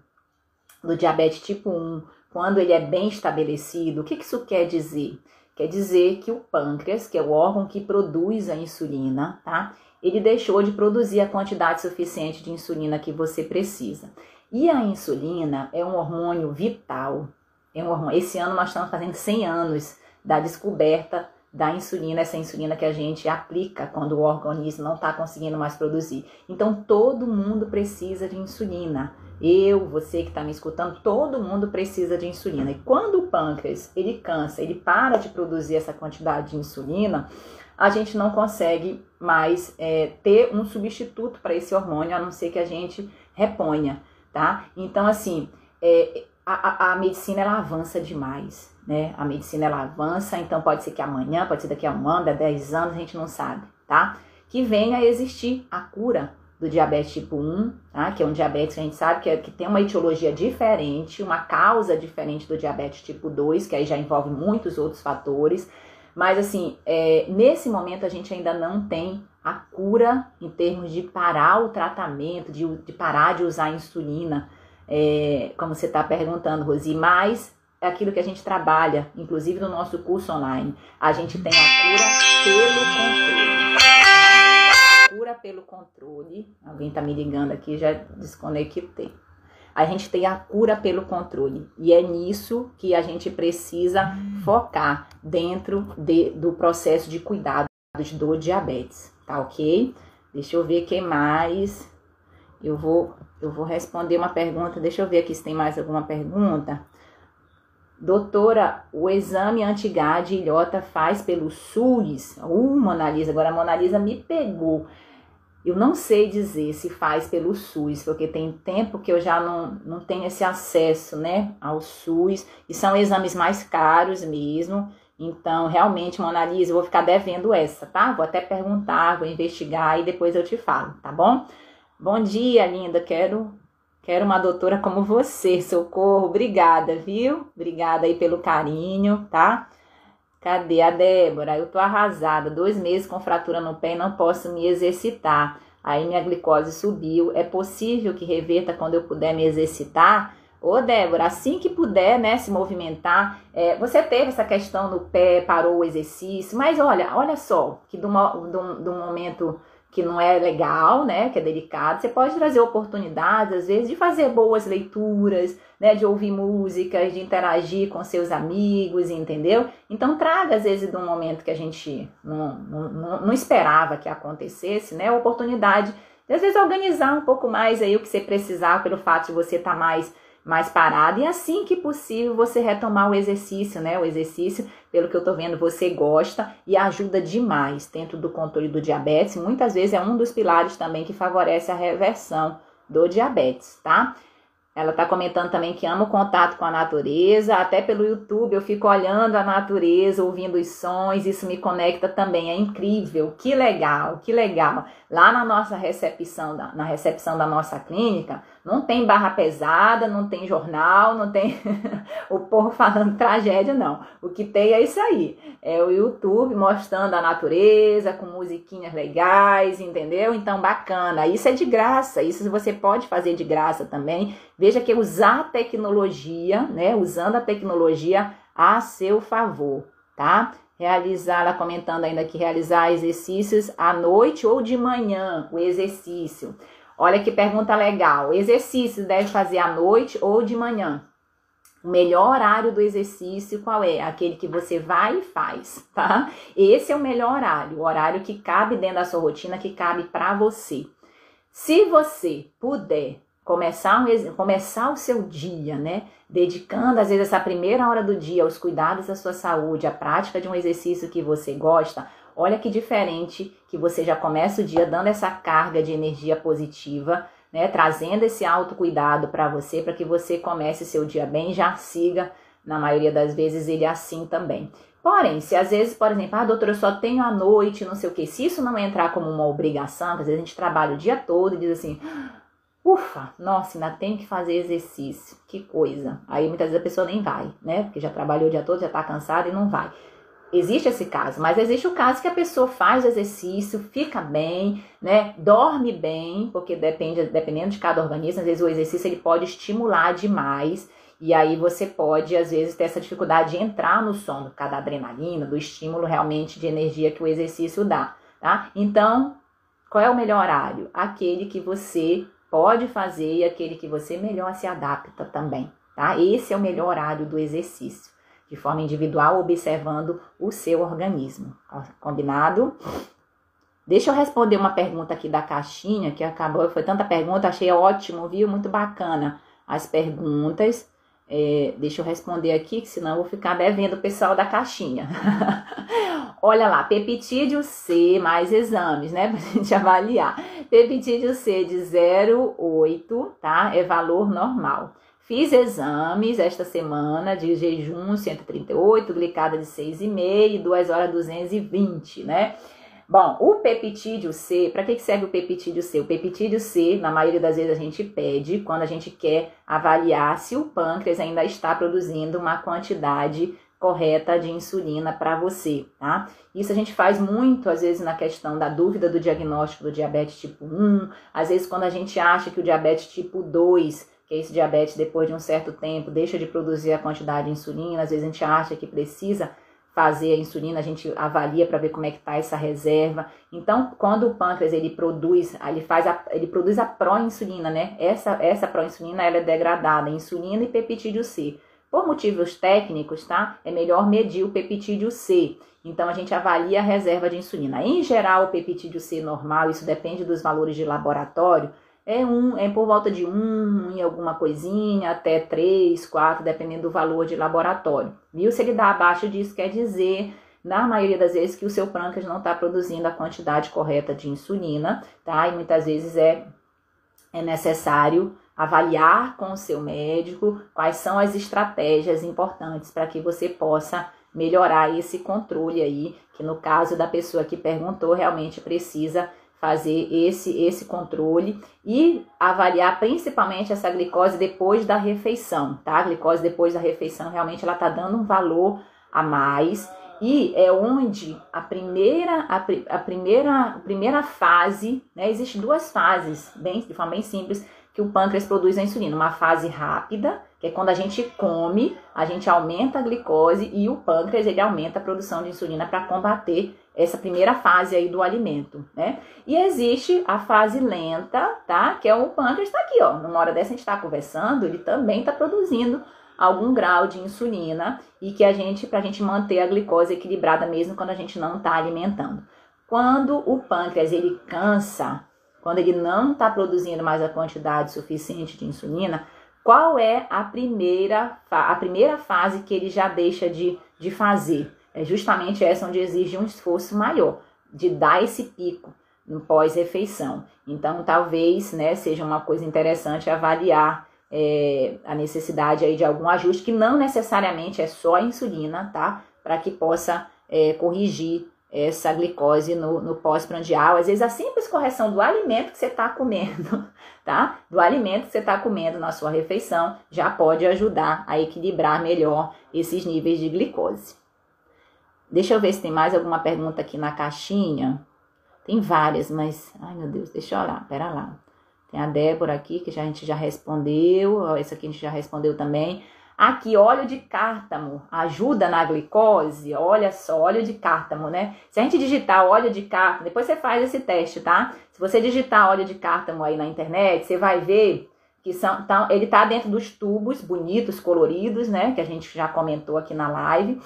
do diabetes tipo 1, quando ele é bem estabelecido, o que isso quer dizer? Quer dizer que o pâncreas, que é o órgão que produz a insulina, tá? Ele deixou de produzir a quantidade suficiente de insulina que você precisa. E a insulina é um hormônio vital. É um hormônio. Esse ano nós estamos fazendo 100 anos da descoberta da insulina, essa insulina que a gente aplica quando o organismo não está conseguindo mais produzir. Então, todo mundo precisa de insulina. Eu, você que está me escutando, todo mundo precisa de insulina. E quando o pâncreas ele cansa, ele para de produzir essa quantidade de insulina, a gente não consegue mais é, ter um substituto para esse hormônio, a não ser que a gente reponha, tá? Então, assim, é, a, a, medicina ela avança demais, né? A medicina ela avança, então pode ser que amanhã, pode ser daqui a um ano, a 10 anos, a gente não sabe, tá? Que venha a existir a cura do diabetes tipo 1, tá? que é um diabetes que a gente sabe que, é, que tem uma etiologia diferente, uma causa diferente do diabetes tipo 2, que aí já envolve muitos outros fatores. Mas assim, é, nesse momento a gente ainda não tem a cura em termos de parar o tratamento, de, de parar de usar insulina, é, como você está perguntando, Rosi, mas é aquilo que a gente trabalha, inclusive no nosso curso online. A gente tem a cura pelo controle pelo controle. Alguém está me ligando aqui, já desconectei. A gente tem a cura pelo controle. E é nisso que a gente precisa focar dentro de, do processo de cuidados do diabetes. Tá ok? Deixa eu ver quem mais. Eu vou, eu vou responder uma pergunta. Deixa eu ver aqui se tem mais alguma pergunta. Doutora, o exame anti-GAD ilhota faz pelo SUS? Uh, Mona Lisa, agora a Mona Lisa me pegou. Eu não sei dizer se faz pelo SUS, porque tem tempo que eu já não, não tenho esse acesso, né, ao SUS, e são exames mais caros mesmo. Então, realmente, Mona Lisa, eu vou ficar devendo essa, tá? Vou até perguntar, vou investigar e depois eu te falo, tá bom? Bom dia, linda. Quero quero uma doutora como você. Socorro. Obrigada, viu? Obrigada aí pelo carinho, tá? Cadê a Débora? Eu tô arrasada. Dois meses com fratura no pé e não posso me exercitar. Aí minha glicose subiu. É possível que reverta quando eu puder me exercitar? Ô, Débora, assim que puder, né, se movimentar. É, você teve essa questão no pé, parou o exercício, mas olha, olha só, que um, de um momento que não é legal, né, que é delicado, você pode trazer oportunidades, às vezes, de fazer boas leituras, né, de ouvir músicas, de interagir com seus amigos, entendeu? Então, traga, às vezes, de um momento que a gente não, não, não esperava que acontecesse, né, a oportunidade de, às vezes, organizar um pouco mais aí o que você precisar, pelo fato de você estar tá mais mais parado e assim que possível você retomar o exercício, né? O exercício, pelo que eu tô vendo, você gosta e ajuda demais dentro do controle do diabetes. Muitas vezes é um dos pilares também que favorece a reversão do diabetes, tá? Ela está comentando também que ama o contato com a natureza, até pelo YouTube eu fico olhando a natureza, ouvindo os sons, isso me conecta também, é incrível, que legal, que legal. Lá na nossa recepção, na recepção da nossa clínica, não tem barra pesada, não tem jornal, não tem o povo falando tragédia, não. O que tem é isso aí. É o YouTube mostrando a natureza, com musiquinhas legais, entendeu? Então, bacana. Isso é de graça, isso você pode fazer de graça também. Veja que usar a tecnologia, né? Usando a tecnologia a seu favor, tá? Realizar, ela comentando ainda que realizar exercícios à noite ou de manhã, o exercício. Olha que pergunta legal. Exercício deve fazer à noite ou de manhã? O melhor horário do exercício qual é? Aquele que você vai e faz, tá? Esse é o melhor horário, o horário que cabe dentro da sua rotina, que cabe para você. Se você puder começar, um, começar o seu dia, né? Dedicando, às vezes, essa primeira hora do dia aos cuidados da sua saúde, à prática de um exercício que você gosta, Olha que diferente que você já começa o dia dando essa carga de energia positiva, né? Trazendo esse autocuidado para você, para que você comece seu dia bem, já siga, na maioria das vezes, ele assim também. Porém, se às vezes, por exemplo, ah, doutora, eu só tenho a noite, não sei o que, se isso não entrar como uma obrigação, às vezes a gente trabalha o dia todo e diz assim, ufa, nossa, ainda tem que fazer exercício, que coisa. Aí muitas vezes a pessoa nem vai, né? Porque já trabalhou o dia todo, já tá cansada e não vai. Existe esse caso, mas existe o caso que a pessoa faz exercício, fica bem, né? Dorme bem, porque depende, dependendo de cada organismo, às vezes o exercício ele pode estimular demais e aí você pode às vezes ter essa dificuldade de entrar no sono, por causa da adrenalina, do estímulo realmente de energia que o exercício dá, tá? Então, qual é o melhor horário? Aquele que você pode fazer e aquele que você melhor se adapta também, tá? Esse é o melhor horário do exercício de forma individual, observando o seu organismo. Combinado? Deixa eu responder uma pergunta aqui da caixinha, que acabou, foi tanta pergunta, achei ótimo, viu? Muito bacana as perguntas. É, deixa eu responder aqui, que senão eu vou ficar devendo o pessoal da caixinha. Olha lá, peptídeo C, mais exames, né? Pra gente avaliar. Peptídeo C de 0,8, tá? É valor normal. Fiz exames esta semana de jejum 138, glicada de 6,5, 2 horas 220, né? Bom, o peptídeo C, para que serve o peptídeo C? O peptídeo C, na maioria das vezes a gente pede quando a gente quer avaliar se o pâncreas ainda está produzindo uma quantidade correta de insulina para você, tá? Isso a gente faz muito, às vezes, na questão da dúvida do diagnóstico do diabetes tipo 1, às vezes quando a gente acha que o diabetes tipo 2, que é esse diabetes depois de um certo tempo, deixa de produzir a quantidade de insulina, às vezes a gente acha que precisa fazer a insulina, a gente avalia para ver como é que está essa reserva. Então, quando o pâncreas ele produz, ele faz a, ele produz a pró-insulina, né? Essa essa pró-insulina ela é degradada insulina e peptídeo C. Por motivos técnicos, tá? É melhor medir o peptídeo C. Então a gente avalia a reserva de insulina. Em geral, o peptídeo C normal, isso depende dos valores de laboratório, é um, é por volta de um e alguma coisinha, até três, quatro, dependendo do valor de laboratório. Viu? Se ele dá abaixo disso, quer dizer, na maioria das vezes, que o seu pâncreas não está produzindo a quantidade correta de insulina, tá? E muitas vezes é, é necessário avaliar com o seu médico quais são as estratégias importantes para que você possa melhorar esse controle aí, que no caso da pessoa que perguntou, realmente precisa fazer esse, esse controle e avaliar principalmente essa glicose depois da refeição, tá? A glicose depois da refeição realmente ela tá dando um valor a mais e é onde a primeira a, a primeira a primeira fase, né? Existem duas fases, bem de forma bem simples, que o pâncreas produz a insulina, uma fase rápida, que é quando a gente come, a gente aumenta a glicose e o pâncreas ele aumenta a produção de insulina para combater essa primeira fase aí do alimento, né? E existe a fase lenta, tá? Que é o pâncreas está aqui, ó. Numa hora dessa a gente está conversando, ele também está produzindo algum grau de insulina e que a gente, para a gente manter a glicose equilibrada mesmo quando a gente não está alimentando. Quando o pâncreas ele cansa, quando ele não está produzindo mais a quantidade suficiente de insulina, qual é a primeira, a primeira fase que ele já deixa de, de fazer? é justamente essa onde exige um esforço maior de dar esse pico no pós-refeição. Então, talvez né, seja uma coisa interessante avaliar é, a necessidade aí de algum ajuste, que não necessariamente é só a insulina, tá? Para que possa é, corrigir essa glicose no, no pós-prandial. Às vezes, a simples correção do alimento que você está comendo, tá? Do alimento que você está comendo na sua refeição já pode ajudar a equilibrar melhor esses níveis de glicose. Deixa eu ver se tem mais alguma pergunta aqui na caixinha. Tem várias, mas. Ai, meu Deus, deixa eu olhar. Pera lá. Tem a Débora aqui, que já, a gente já respondeu. Essa aqui a gente já respondeu também. Aqui, óleo de cártamo ajuda na glicose? Olha só, óleo de cártamo, né? Se a gente digitar óleo de cártamo, depois você faz esse teste, tá? Se você digitar óleo de cártamo aí na internet, você vai ver que são, então, ele tá dentro dos tubos bonitos, coloridos, né? Que a gente já comentou aqui na live.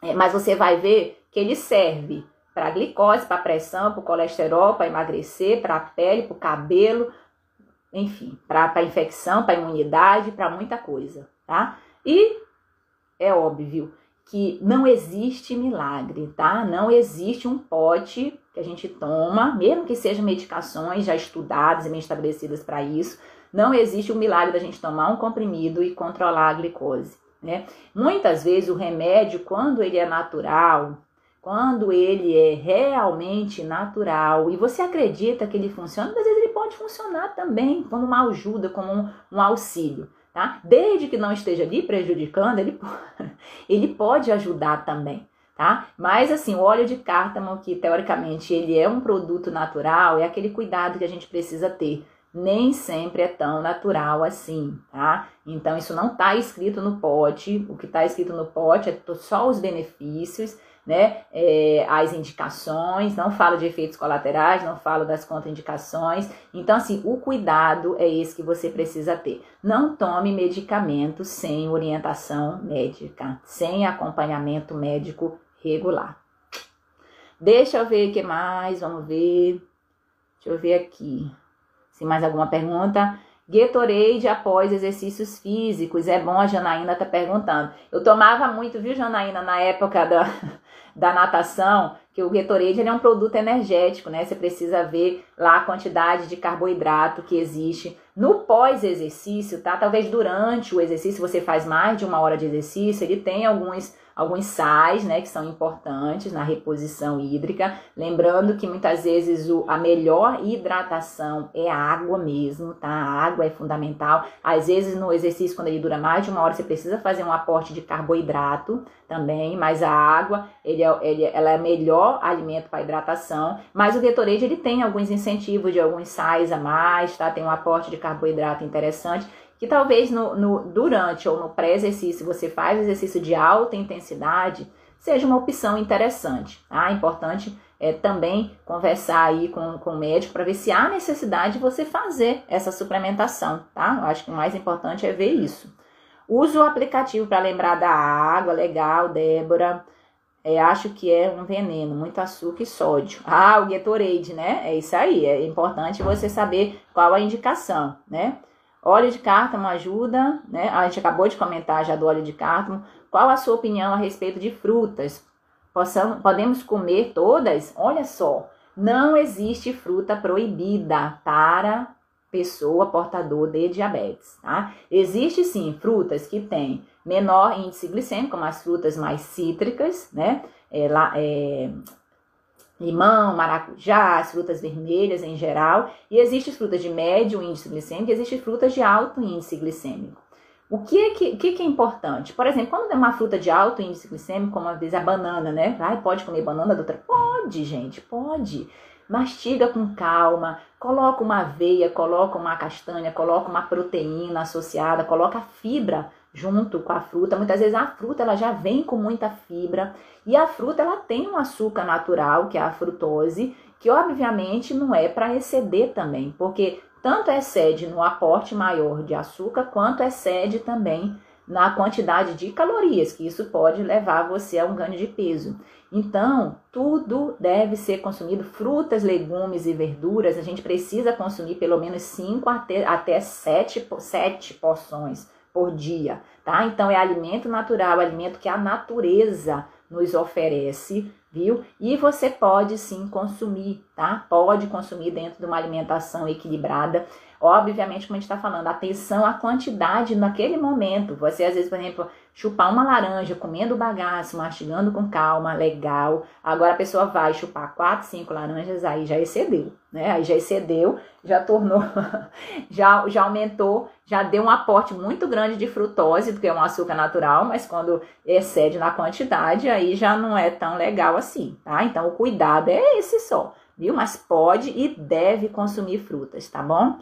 É, mas você vai ver que ele serve para glicose, para pressão, para colesterol, para emagrecer, para a pele, para o cabelo, enfim, para infecção, para imunidade, para muita coisa, tá? E é óbvio que não existe milagre, tá? Não existe um pote que a gente toma, mesmo que sejam medicações já estudadas e bem estabelecidas para isso, não existe um milagre da gente tomar um comprimido e controlar a glicose. Né? Muitas vezes o remédio, quando ele é natural, quando ele é realmente natural e você acredita que ele funciona, às vezes ele pode funcionar também como uma ajuda, como um, um auxílio. Tá? Desde que não esteja ali prejudicando, ele, ele pode ajudar também. Tá? Mas assim, o óleo de cártamo, que teoricamente ele é um produto natural, é aquele cuidado que a gente precisa ter nem sempre é tão natural assim, tá? Então isso não está escrito no pote, o que está escrito no pote é só os benefícios, né, é, as indicações, não falo de efeitos colaterais, não falo das contraindicações. Então, assim, o cuidado é esse que você precisa ter. Não tome medicamento sem orientação médica, sem acompanhamento médico regular. Deixa eu ver o que mais, vamos ver. Deixa eu ver aqui. Se mais alguma pergunta. Gatorade após exercícios físicos. É bom, a Janaína tá perguntando. Eu tomava muito, viu, Janaína, na época da, da natação, que o Gatorade é um produto energético, né? Você precisa ver lá a quantidade de carboidrato que existe no pós-exercício, tá? Talvez durante o exercício, você faz mais de uma hora de exercício, ele tem alguns alguns sais, né, que são importantes na reposição hídrica. Lembrando que muitas vezes o, a melhor hidratação é a água mesmo, tá? A água é fundamental. Às vezes no exercício, quando ele dura mais de uma hora, você precisa fazer um aporte de carboidrato também, mas a água, ele é, ele, ela é melhor alimento para hidratação. Mas o Gatorade, ele tem alguns incentivos de alguns sais a mais, tá? Tem um aporte de carboidrato interessante que talvez no, no durante ou no pré-exercício você faz exercício de alta intensidade, seja uma opção interessante. Tá? Importante é também conversar aí com, com o médico para ver se há necessidade de você fazer essa suplementação, tá? Eu acho que o mais importante é ver isso. Use o aplicativo para lembrar da água, legal, Débora. É, acho que é um veneno, muito açúcar e sódio. Ah, o Gatorade, né? É isso aí. É importante você saber qual a indicação, né? Óleo de cártamo ajuda, né? A gente acabou de comentar já do óleo de cártamo. Qual a sua opinião a respeito de frutas? Possamos, podemos comer todas? Olha só, não existe fruta proibida para pessoa portador de diabetes, tá? Existe sim frutas que têm menor índice glicêmico, como as frutas mais cítricas, né? É, é, limão, maracujá, as frutas vermelhas em geral, e existem frutas de médio índice glicêmico e existem frutas de alto índice glicêmico. O que é, que, que, que é importante? Por exemplo, quando é uma fruta de alto índice glicêmico, como às vezes a banana, né? Ai, pode comer banana, doutora? Pode, gente, pode. Mastiga com calma, coloca uma aveia, coloca uma castanha, coloca uma proteína associada, coloca fibra junto com a fruta. Muitas vezes a fruta ela já vem com muita fibra e a fruta ela tem um açúcar natural, que é a frutose, que obviamente não é para exceder também, porque tanto excede no aporte maior de açúcar quanto excede também na quantidade de calorias, que isso pode levar você a um ganho de peso. Então, tudo deve ser consumido, frutas, legumes e verduras, a gente precisa consumir pelo menos 5 até, até 7, 7 porções por dia, tá? Então é alimento natural, alimento que a natureza nos oferece, viu? E você pode sim consumir, tá? Pode consumir dentro de uma alimentação equilibrada. Obviamente, como a gente está falando, atenção à quantidade naquele momento. Você, às vezes, por exemplo, chupar uma laranja, comendo bagaço, mastigando com calma, legal. Agora a pessoa vai chupar quatro, cinco laranjas, aí já excedeu, né? Aí já excedeu, já tornou, já, já aumentou, já deu um aporte muito grande de frutose, porque é um açúcar natural, mas quando excede na quantidade, aí já não é tão legal assim, tá? Então o cuidado é esse só, viu? Mas pode e deve consumir frutas, tá bom?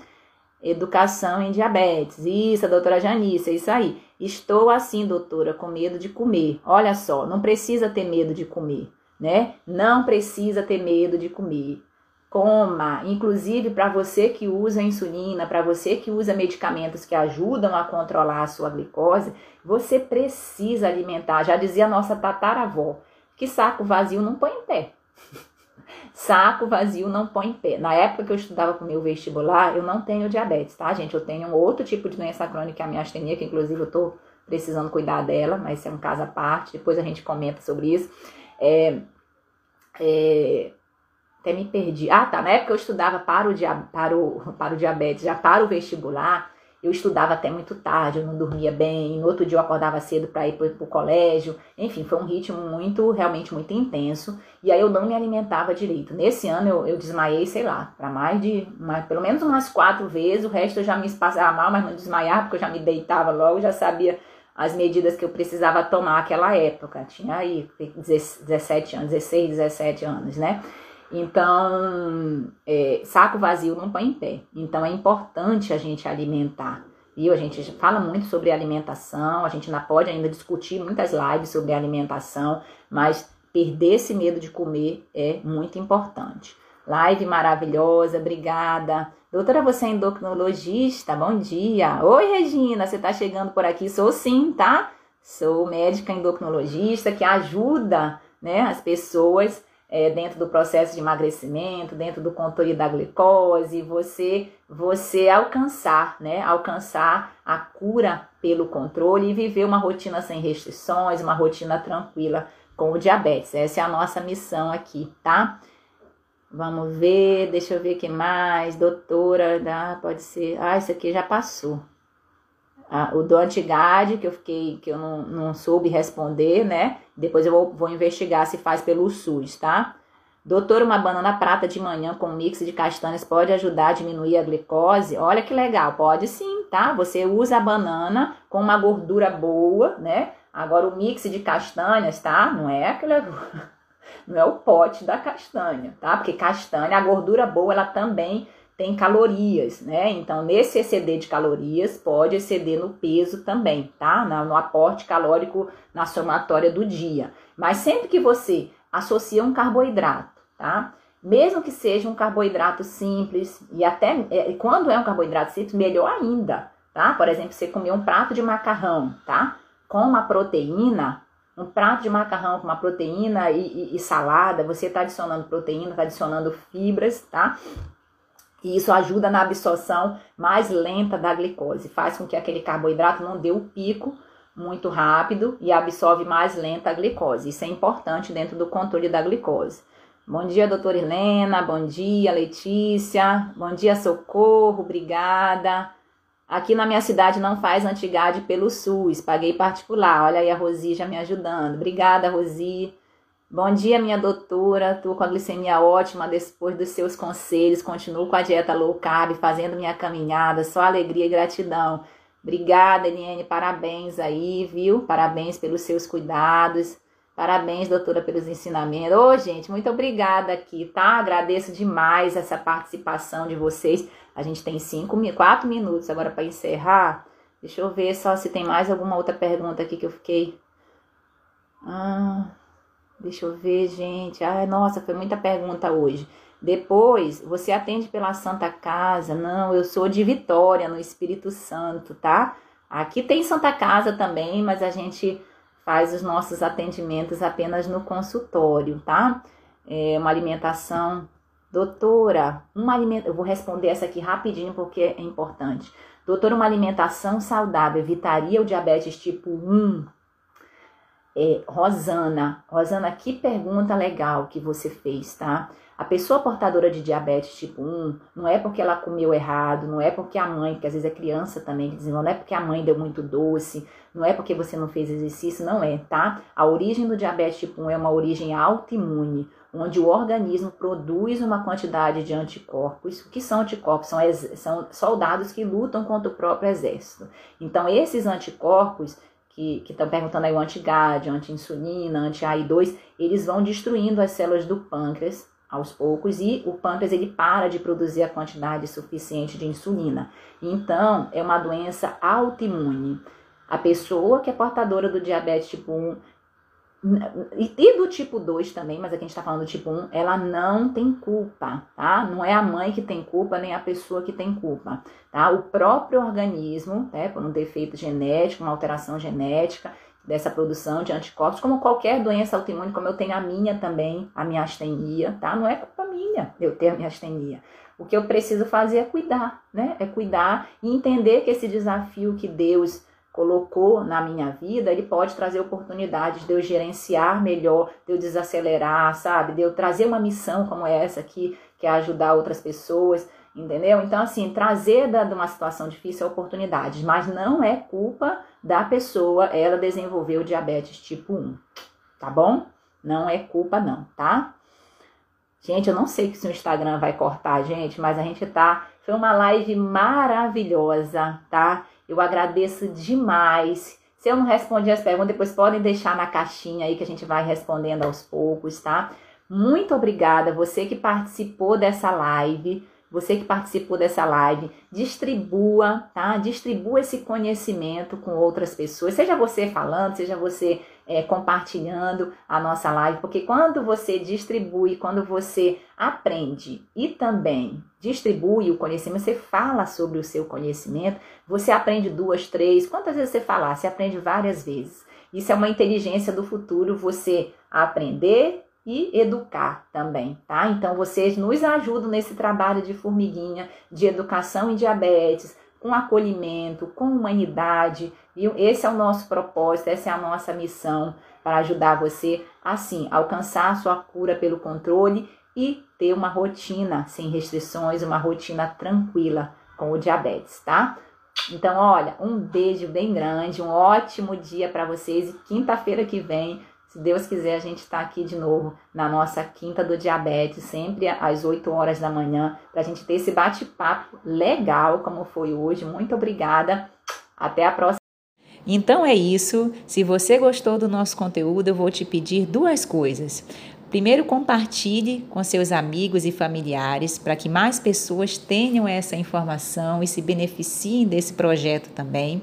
Educação em diabetes. Isso, a doutora Janice, é isso aí. Estou assim, doutora, com medo de comer. Olha só, não precisa ter medo de comer, né? Não precisa ter medo de comer. Coma, inclusive para você que usa insulina, para você que usa medicamentos que ajudam a controlar a sua glicose, você precisa alimentar. Já dizia a nossa tataravó, que saco vazio não põe em pé. Saco vazio não põe pé. Na época que eu estudava com o meu vestibular, eu não tenho diabetes, tá, gente? Eu tenho outro tipo de doença crônica, que a miastenia, que inclusive eu tô precisando cuidar dela, mas isso é um caso à parte, depois a gente comenta sobre isso. É, é, até me perdi. Ah, tá. Na época eu estudava para o, dia, para o, para o diabetes, já para o vestibular, eu estudava até muito tarde, eu não dormia bem, no outro dia eu acordava cedo para ir para o colégio, enfim, foi um ritmo muito, realmente muito intenso, e aí eu não me alimentava direito. Nesse ano eu, eu desmaiei, sei lá, para mais de, mais, pelo menos umas quatro vezes, o resto eu já me passava mal, mas não desmaiava, porque eu já me deitava logo, já sabia as medidas que eu precisava tomar naquela época, tinha aí 17 anos, 16, 17 anos, né? Então, é, saco vazio não põe em pé. Então, é importante a gente alimentar. Viu? A gente fala muito sobre alimentação, a gente ainda pode ainda discutir muitas lives sobre alimentação, mas perder esse medo de comer é muito importante. Live maravilhosa, obrigada. Doutora, você é endocrinologista? Bom dia. Oi, Regina, você está chegando por aqui? Sou sim, tá? Sou médica endocrinologista que ajuda né, as pessoas é, dentro do processo de emagrecimento, dentro do controle da glicose, você você alcançar, né, alcançar a cura pelo controle e viver uma rotina sem restrições, uma rotina tranquila com o diabetes. Essa é a nossa missão aqui, tá? Vamos ver, deixa eu ver o que mais. Doutora, ah, pode ser. Ah, isso aqui já passou. O do Antigade, que eu fiquei, que eu não, não soube responder, né? Depois eu vou, vou investigar se faz pelo SUS, tá? Doutor, uma banana prata de manhã com mix de castanhas pode ajudar a diminuir a glicose? Olha que legal, pode sim, tá? Você usa a banana com uma gordura boa, né? Agora o mix de castanhas, tá? Não é não é o pote da castanha, tá? Porque castanha, a gordura boa, ela também tem calorias, né? Então, nesse exceder de calorias, pode exceder no peso também, tá? No aporte calórico na somatória do dia. Mas sempre que você associa um carboidrato, tá? Mesmo que seja um carboidrato simples, e até é, quando é um carboidrato simples, melhor ainda, tá? Por exemplo, você comer um prato de macarrão, tá? Com uma proteína, um prato de macarrão com uma proteína e, e, e salada, você está adicionando proteína, está adicionando fibras, tá? E isso ajuda na absorção mais lenta da glicose, faz com que aquele carboidrato não dê o pico muito rápido e absorve mais lenta a glicose. Isso é importante dentro do controle da glicose. Bom dia, doutora Helena. Bom dia, Letícia. Bom dia, Socorro. Obrigada. Aqui na minha cidade não faz antigade pelo SUS, paguei particular. Olha aí a Rosi já me ajudando. Obrigada, Rosi. Bom dia, minha doutora. Tô com a glicemia ótima depois dos seus conselhos. Continuo com a dieta low carb, fazendo minha caminhada. Só alegria e gratidão. Obrigada, Eliane. Parabéns aí, viu? Parabéns pelos seus cuidados. Parabéns, doutora, pelos ensinamentos. Ô, oh, gente, muito obrigada aqui, tá? Agradeço demais essa participação de vocês. A gente tem cinco, quatro minutos agora para encerrar. Deixa eu ver só se tem mais alguma outra pergunta aqui que eu fiquei. Ah, deixa eu ver, gente. Ai, nossa, foi muita pergunta hoje. Depois, você atende pela Santa Casa? Não, eu sou de Vitória, no Espírito Santo, tá? Aqui tem Santa Casa também, mas a gente faz os nossos atendimentos apenas no consultório, tá? É uma alimentação Doutora, uma aliment... eu vou responder essa aqui rapidinho porque é importante. Doutora, uma alimentação saudável evitaria o diabetes tipo 1? É, Rosana, Rosana, que pergunta legal que você fez, tá? A pessoa portadora de diabetes tipo 1, não é porque ela comeu errado, não é porque a mãe, que às vezes é criança também que não é porque a mãe deu muito doce, não é porque você não fez exercício, não é, tá? A origem do diabetes tipo 1 é uma origem autoimune onde o organismo produz uma quantidade de anticorpos. O que são anticorpos? São, são soldados que lutam contra o próprio exército. Então, esses anticorpos que estão perguntando aí o anti-GAD, anti-insulina, anti-AI2, eles vão destruindo as células do pâncreas aos poucos e o pâncreas ele para de produzir a quantidade suficiente de insulina. Então, é uma doença autoimune. A pessoa que é portadora do diabetes tipo 1, e do tipo 2 também, mas aqui a gente tá falando do tipo 1, ela não tem culpa, tá? Não é a mãe que tem culpa, nem a pessoa que tem culpa, tá? O próprio organismo, né, por um defeito genético, uma alteração genética dessa produção de anticorpos, como qualquer doença autoimune, como eu tenho a minha também, a minha astenia, tá? Não é culpa minha eu ter a minha astenia. O que eu preciso fazer é cuidar, né? É cuidar e entender que esse desafio que Deus colocou na minha vida, ele pode trazer oportunidades de eu gerenciar melhor, de eu desacelerar, sabe? De eu trazer uma missão como essa aqui, que é ajudar outras pessoas, entendeu? Então, assim, trazer da, de uma situação difícil é oportunidades, mas não é culpa da pessoa ela desenvolver o diabetes tipo 1, tá bom? Não é culpa não, tá? Gente, eu não sei se o Instagram vai cortar, gente, mas a gente tá. Foi uma live maravilhosa, tá? Eu agradeço demais. Se eu não respondi as perguntas, depois podem deixar na caixinha aí que a gente vai respondendo aos poucos, tá? Muito obrigada você que participou dessa live. Você que participou dessa live, distribua, tá? Distribua esse conhecimento com outras pessoas. Seja você falando, seja você é, compartilhando a nossa live, porque quando você distribui, quando você aprende e também distribui o conhecimento, você fala sobre o seu conhecimento, você aprende duas, três, quantas vezes você falar? Você aprende várias vezes. Isso é uma inteligência do futuro, você aprender e educar também, tá? Então vocês nos ajudam nesse trabalho de formiguinha, de educação em diabetes, com acolhimento, com humanidade, viu? Esse é o nosso propósito, essa é a nossa missão para ajudar você assim alcançar a sua cura pelo controle e ter uma rotina sem restrições, uma rotina tranquila com o diabetes, tá? Então, olha, um beijo bem grande, um ótimo dia para vocês e quinta-feira que vem se Deus quiser, a gente está aqui de novo na nossa Quinta do Diabetes, sempre às 8 horas da manhã, para a gente ter esse bate-papo legal, como foi hoje. Muito obrigada. Até a próxima. Então é isso. Se você gostou do nosso conteúdo, eu vou te pedir duas coisas. Primeiro, compartilhe com seus amigos e familiares para que mais pessoas tenham essa informação e se beneficiem desse projeto também.